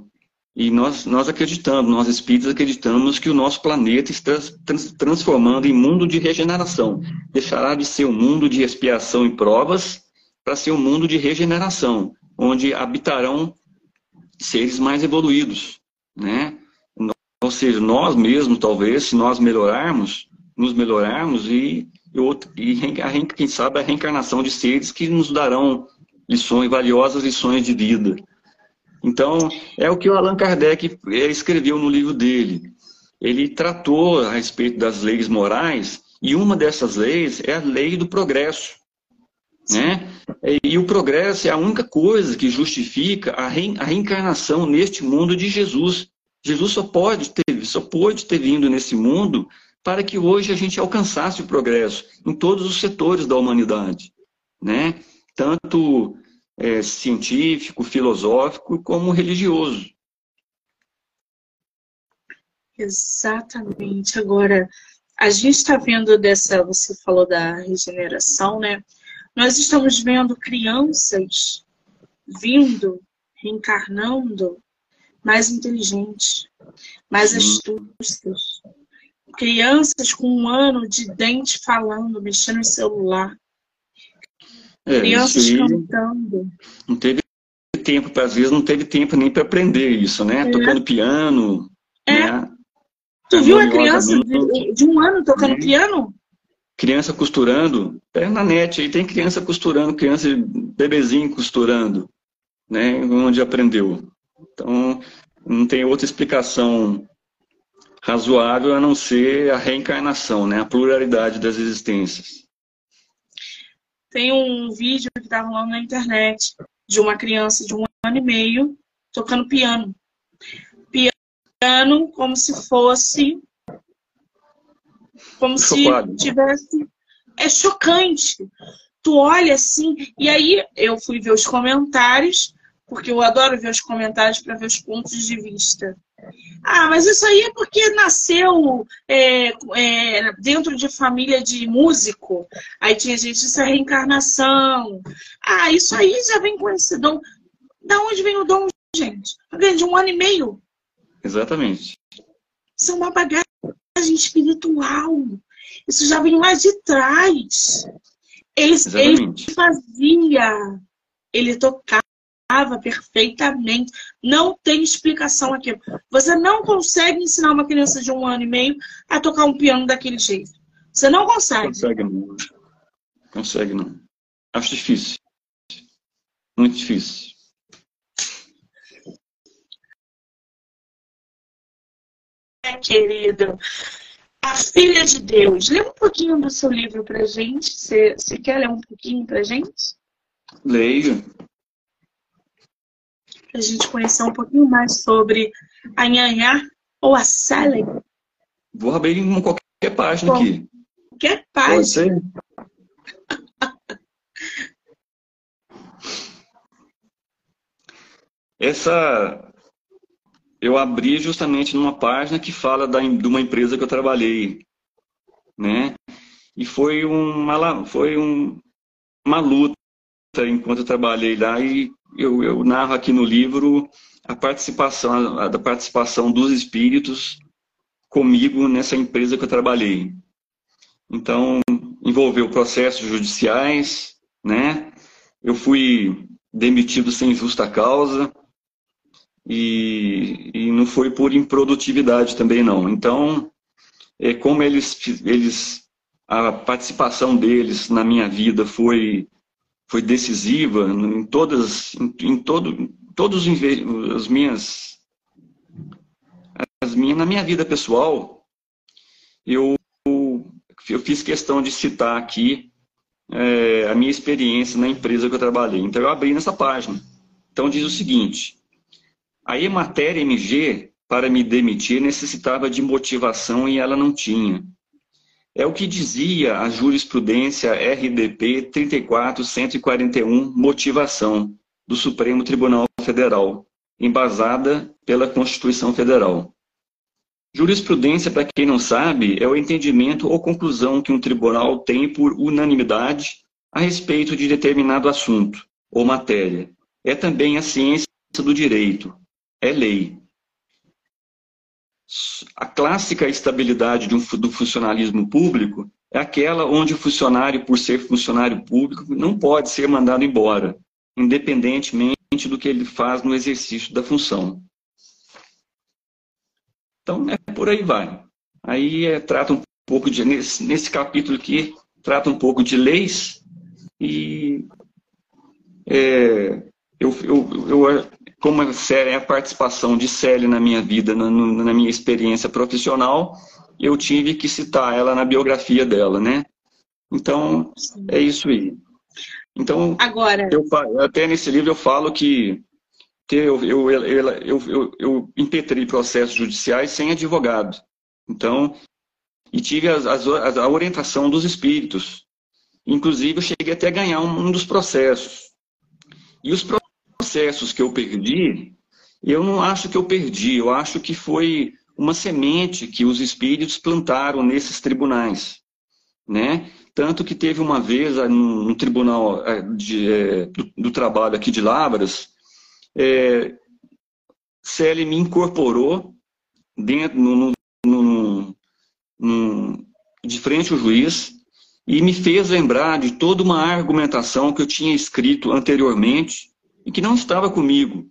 e nós, nós acreditamos, nós espíritos acreditamos que o nosso planeta está trans, transformando em mundo de regeneração. Deixará de ser um mundo de expiação e provas para ser um mundo de regeneração onde habitarão seres mais evoluídos, né? Ou seja, nós mesmos, talvez, se nós melhorarmos, nos melhorarmos e, e, e quem sabe a reencarnação de seres que nos darão lições, valiosas lições de vida. Então, é o que o Allan Kardec eh, escreveu no livro dele. Ele tratou a respeito das leis morais, e uma dessas leis é a lei do progresso. Né? E o progresso é a única coisa que justifica a, reencarnação neste mundo de Jesus. Jesus só pode ter, só pode ter vindo nesse mundo para que hoje a gente alcançasse o progresso em todos os setores da humanidade, né? Tanto é, científico, filosófico, como religioso. Exatamente. Agora, a gente está vendo dessa, você falou da regeneração, né? Nós estamos vendo crianças vindo, reencarnando, mais inteligentes, mais astutas. Crianças com um ano de dente falando, mexendo no celular. É, crianças cantando. Não teve tempo, às vezes não teve tempo nem para aprender isso, né? É. Tocando piano. É. Né? Tu viu a criança de, de, um ano tocando é. piano? criança costurando, é na net, aí tem criança costurando, criança bebezinho costurando, né, onde aprendeu. Então, não tem outra explicação razoável a não ser a reencarnação, né, a pluralidade das existências. Tem um vídeo que está rolando na internet de uma criança de um ano e meio tocando piano. Piano como se fosse como Chocado. se tivesse. É chocante. Tu olha assim, e aí eu fui ver os comentários, porque eu adoro ver os comentários para ver os pontos de vista. Ah, mas isso aí é porque nasceu é, é, dentro de família de músico. Aí tinha gente, isso é reencarnação. Ah, isso aí já vem com esse dom. Da onde vem o dom, gente? De um ano e meio. Exatamente. Isso é uma bagagem espiritual. Isso já vem lá de trás. Ele, ele fazia, ele tocava perfeitamente. Não tem explicação aqui. Você não consegue ensinar uma criança de um ano e meio a tocar um piano daquele jeito. Você não consegue. Consegue não. Consegue não. Acho difícil. Muito difícil. É, querido. A Filha de Deus. Lê um pouquinho do seu livro pra gente. Você, você quer ler um pouquinho pra gente? Leio. Pra gente conhecer um pouquinho mais sobre a Nhanhá ou a Sally. Vou abrir em qualquer página aqui. Qualquer página. Pode ser? Essa eu abri justamente numa página que fala da, de uma empresa que eu trabalhei, né? E foi uma, foi um, uma luta enquanto eu trabalhei lá e eu, eu narro aqui no livro a participação, a, a, participação dos espíritos comigo nessa empresa que eu trabalhei. Então, envolveu processos judiciais, né? Eu fui demitido sem justa causa e, e não foi por improdutividade também não. Então, é, como eles, eles, a participação deles na minha vida foi, foi decisiva em todas, em, em todo, todos as minhas, as minhas, na minha vida pessoal, eu eu fiz questão de citar aqui é, a minha experiência na empresa que eu trabalhei. Então, eu abri nessa página. Então, diz o seguinte: a Emater MG, para me demitir, necessitava de motivação e ela não tinha. É o que dizia a jurisprudência RDP 34141, motivação, do Supremo Tribunal Federal, embasada pela Constituição Federal. Jurisprudência, para quem não sabe, é o entendimento ou conclusão que um tribunal tem por unanimidade a respeito de determinado assunto ou matéria. É também a ciência do direito, é lei. A clássica estabilidade do funcionalismo público é aquela onde o funcionário, por ser funcionário público, não pode ser mandado embora, independentemente do que ele faz no exercício da função. Então, é por aí vai. Aí é, trata um pouco de, nesse, nesse capítulo aqui, trata um pouco de leis e é, eu, eu, eu, como é a participação de Célia na minha vida, na, na, minha experiência profissional, eu tive que citar ela na biografia dela, né? Então, é isso aí. Então, Agora... eu, até nesse livro eu falo que eu, eu, eu, eu, eu impetrei processos judiciais sem advogado. Então, e tive as, as, a orientação dos espíritos. Inclusive, eu cheguei até a ganhar um, um dos processos. E os processos que eu perdi, eu não acho que eu perdi, eu acho que foi uma semente que os espíritos plantaram nesses tribunais. Né? Tanto que teve uma vez no, no tribunal eh, de, é, do, do, trabalho aqui de Lavras, é, CL me incorporou dentro, no, no, no, de frente ao juiz e me fez lembrar de toda uma argumentação que eu tinha escrito anteriormente e que não estava comigo.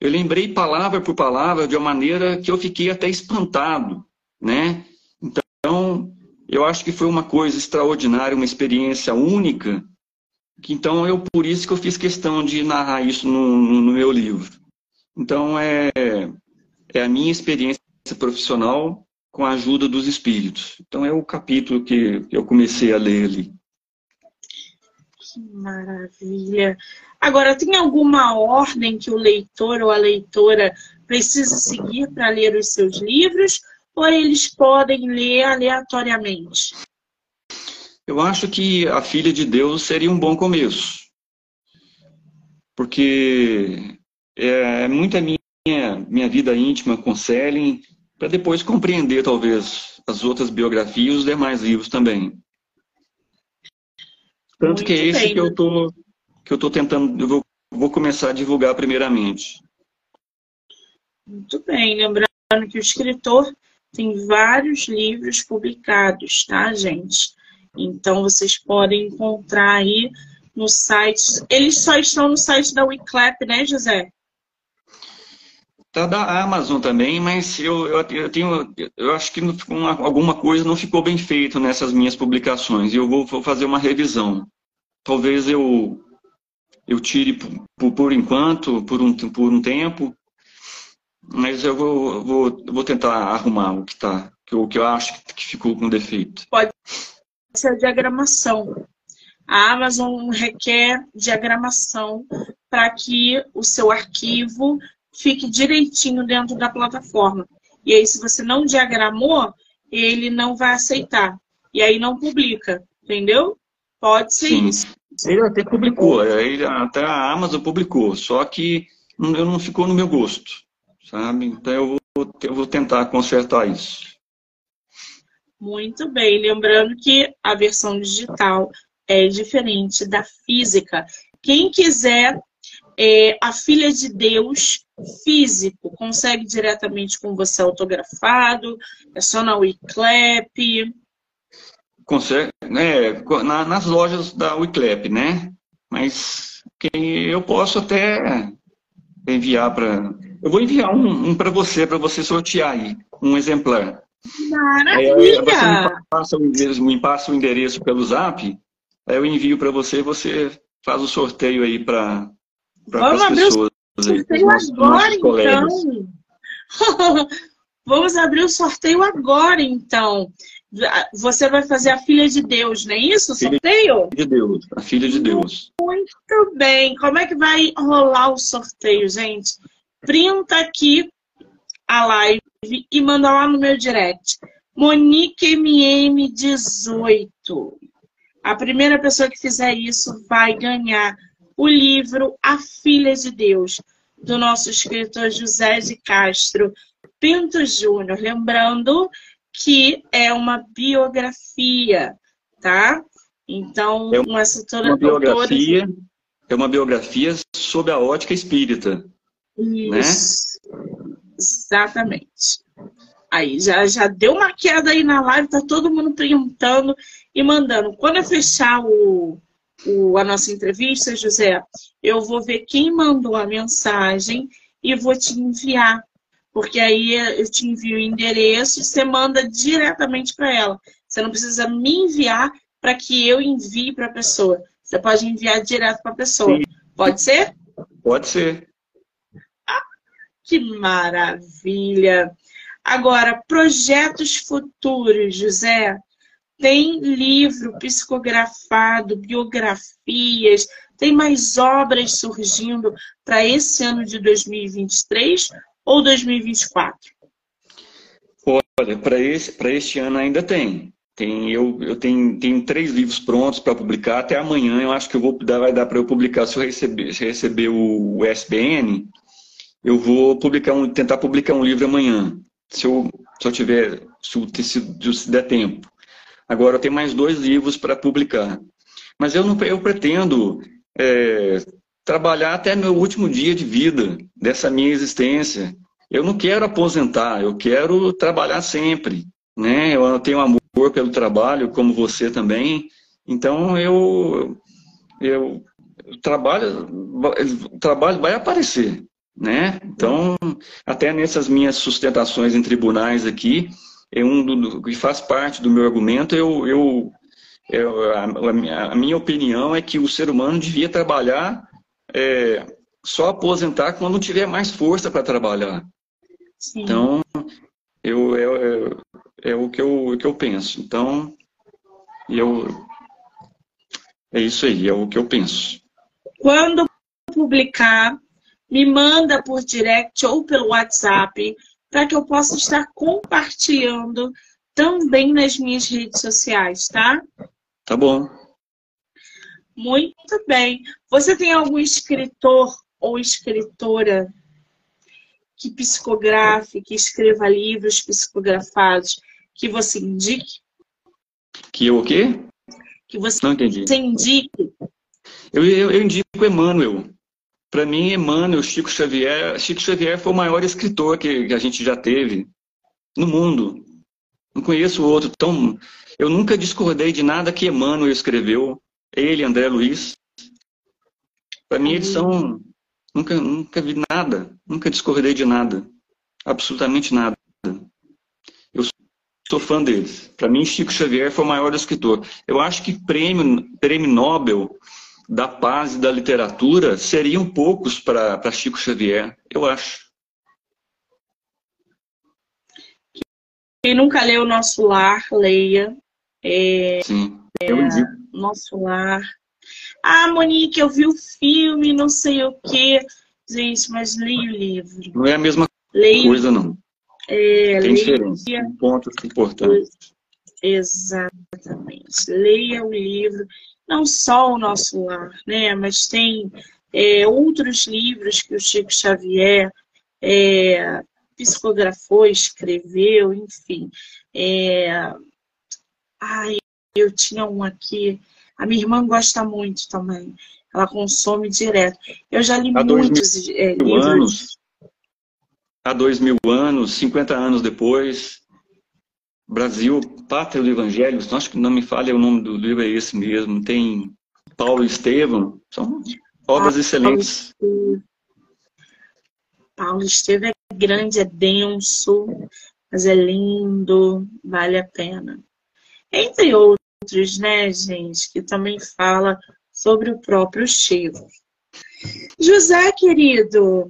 Eu lembrei palavra por palavra de uma maneira que eu fiquei até espantado, né? Então, eu acho que foi uma coisa extraordinária, uma experiência única então, eu por isso que eu fiz questão de narrar isso no, no meu livro. Então, é, é a minha experiência profissional com a ajuda dos espíritos. Então, é o capítulo que eu comecei a ler ali. Que maravilha! Agora, tem alguma ordem que o leitor ou a leitora precisa seguir para ler os seus livros? Ou eles podem ler aleatoriamente? Eu acho que a filha de Deus seria um bom começo. Porque é muita minha, minha vida íntima com Selling, para depois compreender, talvez, as outras biografias e os demais livros também. Tanto Muito que é esse bem. que eu tô, que eu tô tentando, eu vou, vou começar a divulgar primeiramente. Muito bem, lembrando que o escritor tem vários livros publicados, tá, gente? Então vocês podem encontrar aí no site. Eles só estão no site da Wiclap, né, José? Tá da Amazon também, mas eu, eu, eu tenho, eu acho que uma, alguma coisa não ficou bem feito nessas minhas publicações e eu vou, vou, fazer uma revisão. Talvez eu eu tire por, por enquanto, por um, por um tempo, mas eu vou, vou, vou tentar arrumar o que tá, eu, que eu acho que ficou com defeito. Pode ser a diagramação. A Amazon requer diagramação para que o seu arquivo fique direitinho dentro da plataforma. E aí, se você não diagramou, ele não vai aceitar. E aí não publica, entendeu? Pode ser Sim. isso. Ele até publicou, ele, até a Amazon publicou, só que não, não ficou no meu gosto, sabe? Então eu vou, eu vou tentar consertar isso. Muito bem, lembrando que a versão digital é diferente da física. Quem quiser é, a Filha de Deus físico, consegue diretamente com você autografado, é só na WeClap. Consegue, né, na, nas lojas da Wiclap, né? Mas eu posso até enviar para. Eu vou enviar um, um para você, para você sortear aí, um exemplar. Maravilha! Aí, você me passa, o endereço, me passa o endereço pelo zap, aí eu envio para você e você faz o sorteio aí para as pessoas. Sorteio aí, agora, então. Vamos abrir o sorteio agora, então. Você vai fazer a filha de Deus, não é isso? O sorteio? Filha de Deus, a filha de Deus. Muito bem. Como é que vai rolar o sorteio, gente? Printa aqui a live e manda lá no meu direct. Monique MM18. A primeira pessoa que fizer isso vai ganhar o livro A Filha de Deus, do nosso escritor José de Castro Pinto Júnior. Lembrando que é uma biografia, tá? Então, é uma, uma biografia, é uma biografia sob a ótica espírita. Né? Isso. Né? Exatamente. Aí, já, já deu uma queda aí na live, tá todo mundo perguntando e mandando. Quando eu fechar o, o, a nossa entrevista, José, eu vou ver quem mandou a mensagem e vou te enviar porque aí eu te envio o endereço e você manda diretamente para ela. Você não precisa me enviar para que eu envie para a pessoa. Você pode enviar direto para a pessoa. Sim. Pode ser? Pode ser. Ah, que maravilha! Agora, projetos futuros, José. Tem livro psicografado, biografias, tem mais obras surgindo para esse ano de 2023 ou 2024? Olha, para esse, este ano ainda tem. Tem, eu, eu tenho, tenho três livros prontos para publicar. Até amanhã eu acho que eu vou dar, vai dar para eu publicar. Se eu receber, se receber o, o SBN, eu vou publicar um, tentar publicar um livro amanhã. Se eu, se eu tiver, se, se, se der tempo. Agora eu tenho mais dois livros para publicar. Mas eu, não, eu pretendo é, trabalhar até meu último dia de vida, dessa minha existência. Eu não quero aposentar, eu quero trabalhar sempre. Né? Eu tenho amor pelo trabalho, como você também. Então eu, eu trabalho, trabalho vai aparecer. Né? Então, até nessas minhas sustentações em tribunais aqui, é um do, que faz parte do meu argumento, eu, eu, eu a, a, minha opinião é que o ser humano devia trabalhar é, só aposentar quando tiver mais força para trabalhar. Sim. Então, eu, é, é, é, o, que eu, o que eu penso. Então, eu, é isso aí, é o que eu penso. Quando publicar, me manda por direct ou pelo WhatsApp para que eu possa estar compartilhando também nas minhas redes sociais, tá? Tá bom. Muito bem. Você tem algum escritor ou escritora que psicografe, que escreva livros psicografados, que você indique? Que eu o quê? Que você, Não entendi. indique. Eu, eu, eu indico Emmanuel. Para mim, Emmanuel, Chico Xavier. Chico Xavier foi o maior escritor que, que a gente já teve no mundo. Não conheço outro tão. Eu nunca discordei de nada que Emmanuel escreveu ele, André Luiz. Para mim, eles são. Nunca, nunca vi nada, nunca discordei de nada. Absolutamente nada. Eu sou fã deles. Para mim, Chico Xavier foi o maior escritor. Eu acho que prêmio, prêmio Nobel da paz e da literatura seriam poucos para Chico Xavier, eu acho. Quem nunca leu o Nosso Lar, leia. É, Sim, eu indico nosso lar. Ah, Monique, eu vi o filme, não sei o quê. Gente, mas leia o livro. Não é a mesma leia... coisa, não. É, Tem leia... diferença. Um ponto importante. Exatamente. Leia o livro, não só o nosso lar, né? Mas tem é, outros livros que o Chico Xavier é, psicografou, escreveu, enfim. É... Ai, eu tinha um aqui. A minha irmã gosta muito também. Ela consome direto. Eu já li Há muitos mil é, livros. Anos, há dois mil anos, 50 anos depois. Brasil, Pátria do Evangelho, acho que não me falha o nome do livro, é esse mesmo. Tem Paulo Estevam, são obras excelentes. Paulo Estevam é grande, é denso, mas é lindo, vale a pena. Entre outros, né, gente, que também fala sobre o próprio Chico. José, querido,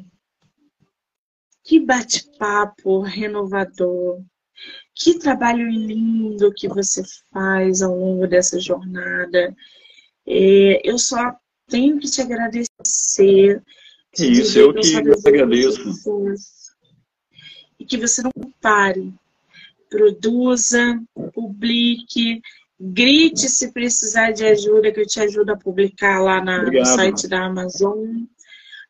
que bate-papo renovador. Que trabalho lindo que você faz ao longo dessa jornada. É, eu só tenho que te agradecer. Isso, eu que agradeço. E que você não pare. Produza, publique, grite se precisar de ajuda, que eu te ajudo a publicar lá na, no site da Amazon.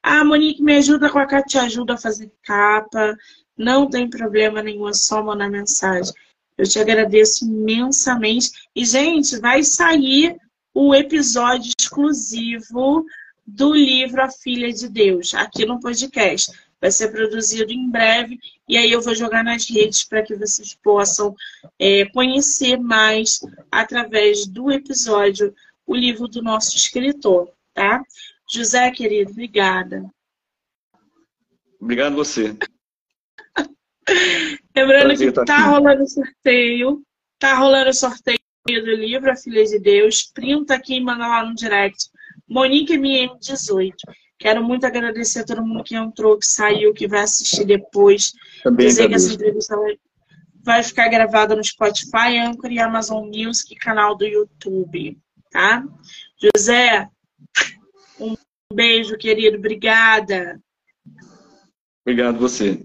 Ah, Monique, me ajuda com a Cátia, te ajuda a fazer capa. Não tem problema nenhum, é só mandar mensagem. Eu te agradeço imensamente. E, gente, vai sair o episódio exclusivo do livro A Filha de Deus, aqui no podcast. Vai ser produzido em breve e aí eu vou jogar nas redes para que vocês possam é, conhecer mais através do episódio o livro do nosso escritor, tá? José, querido, obrigada. Obrigado você. Lembrando Prazer que tá rolando sorteio. Tá rolando sorteio do livro A Filha de Deus. Printa aqui e manda lá no direct. Monique MM18. Quero muito agradecer a todo mundo que entrou, que saiu, que vai assistir depois. Também Dizer que essa entrevista vai ficar gravada no Spotify, Anchor e Amazon Music, canal do YouTube. Tá? José, um beijo, querido. Obrigada. Obrigado você.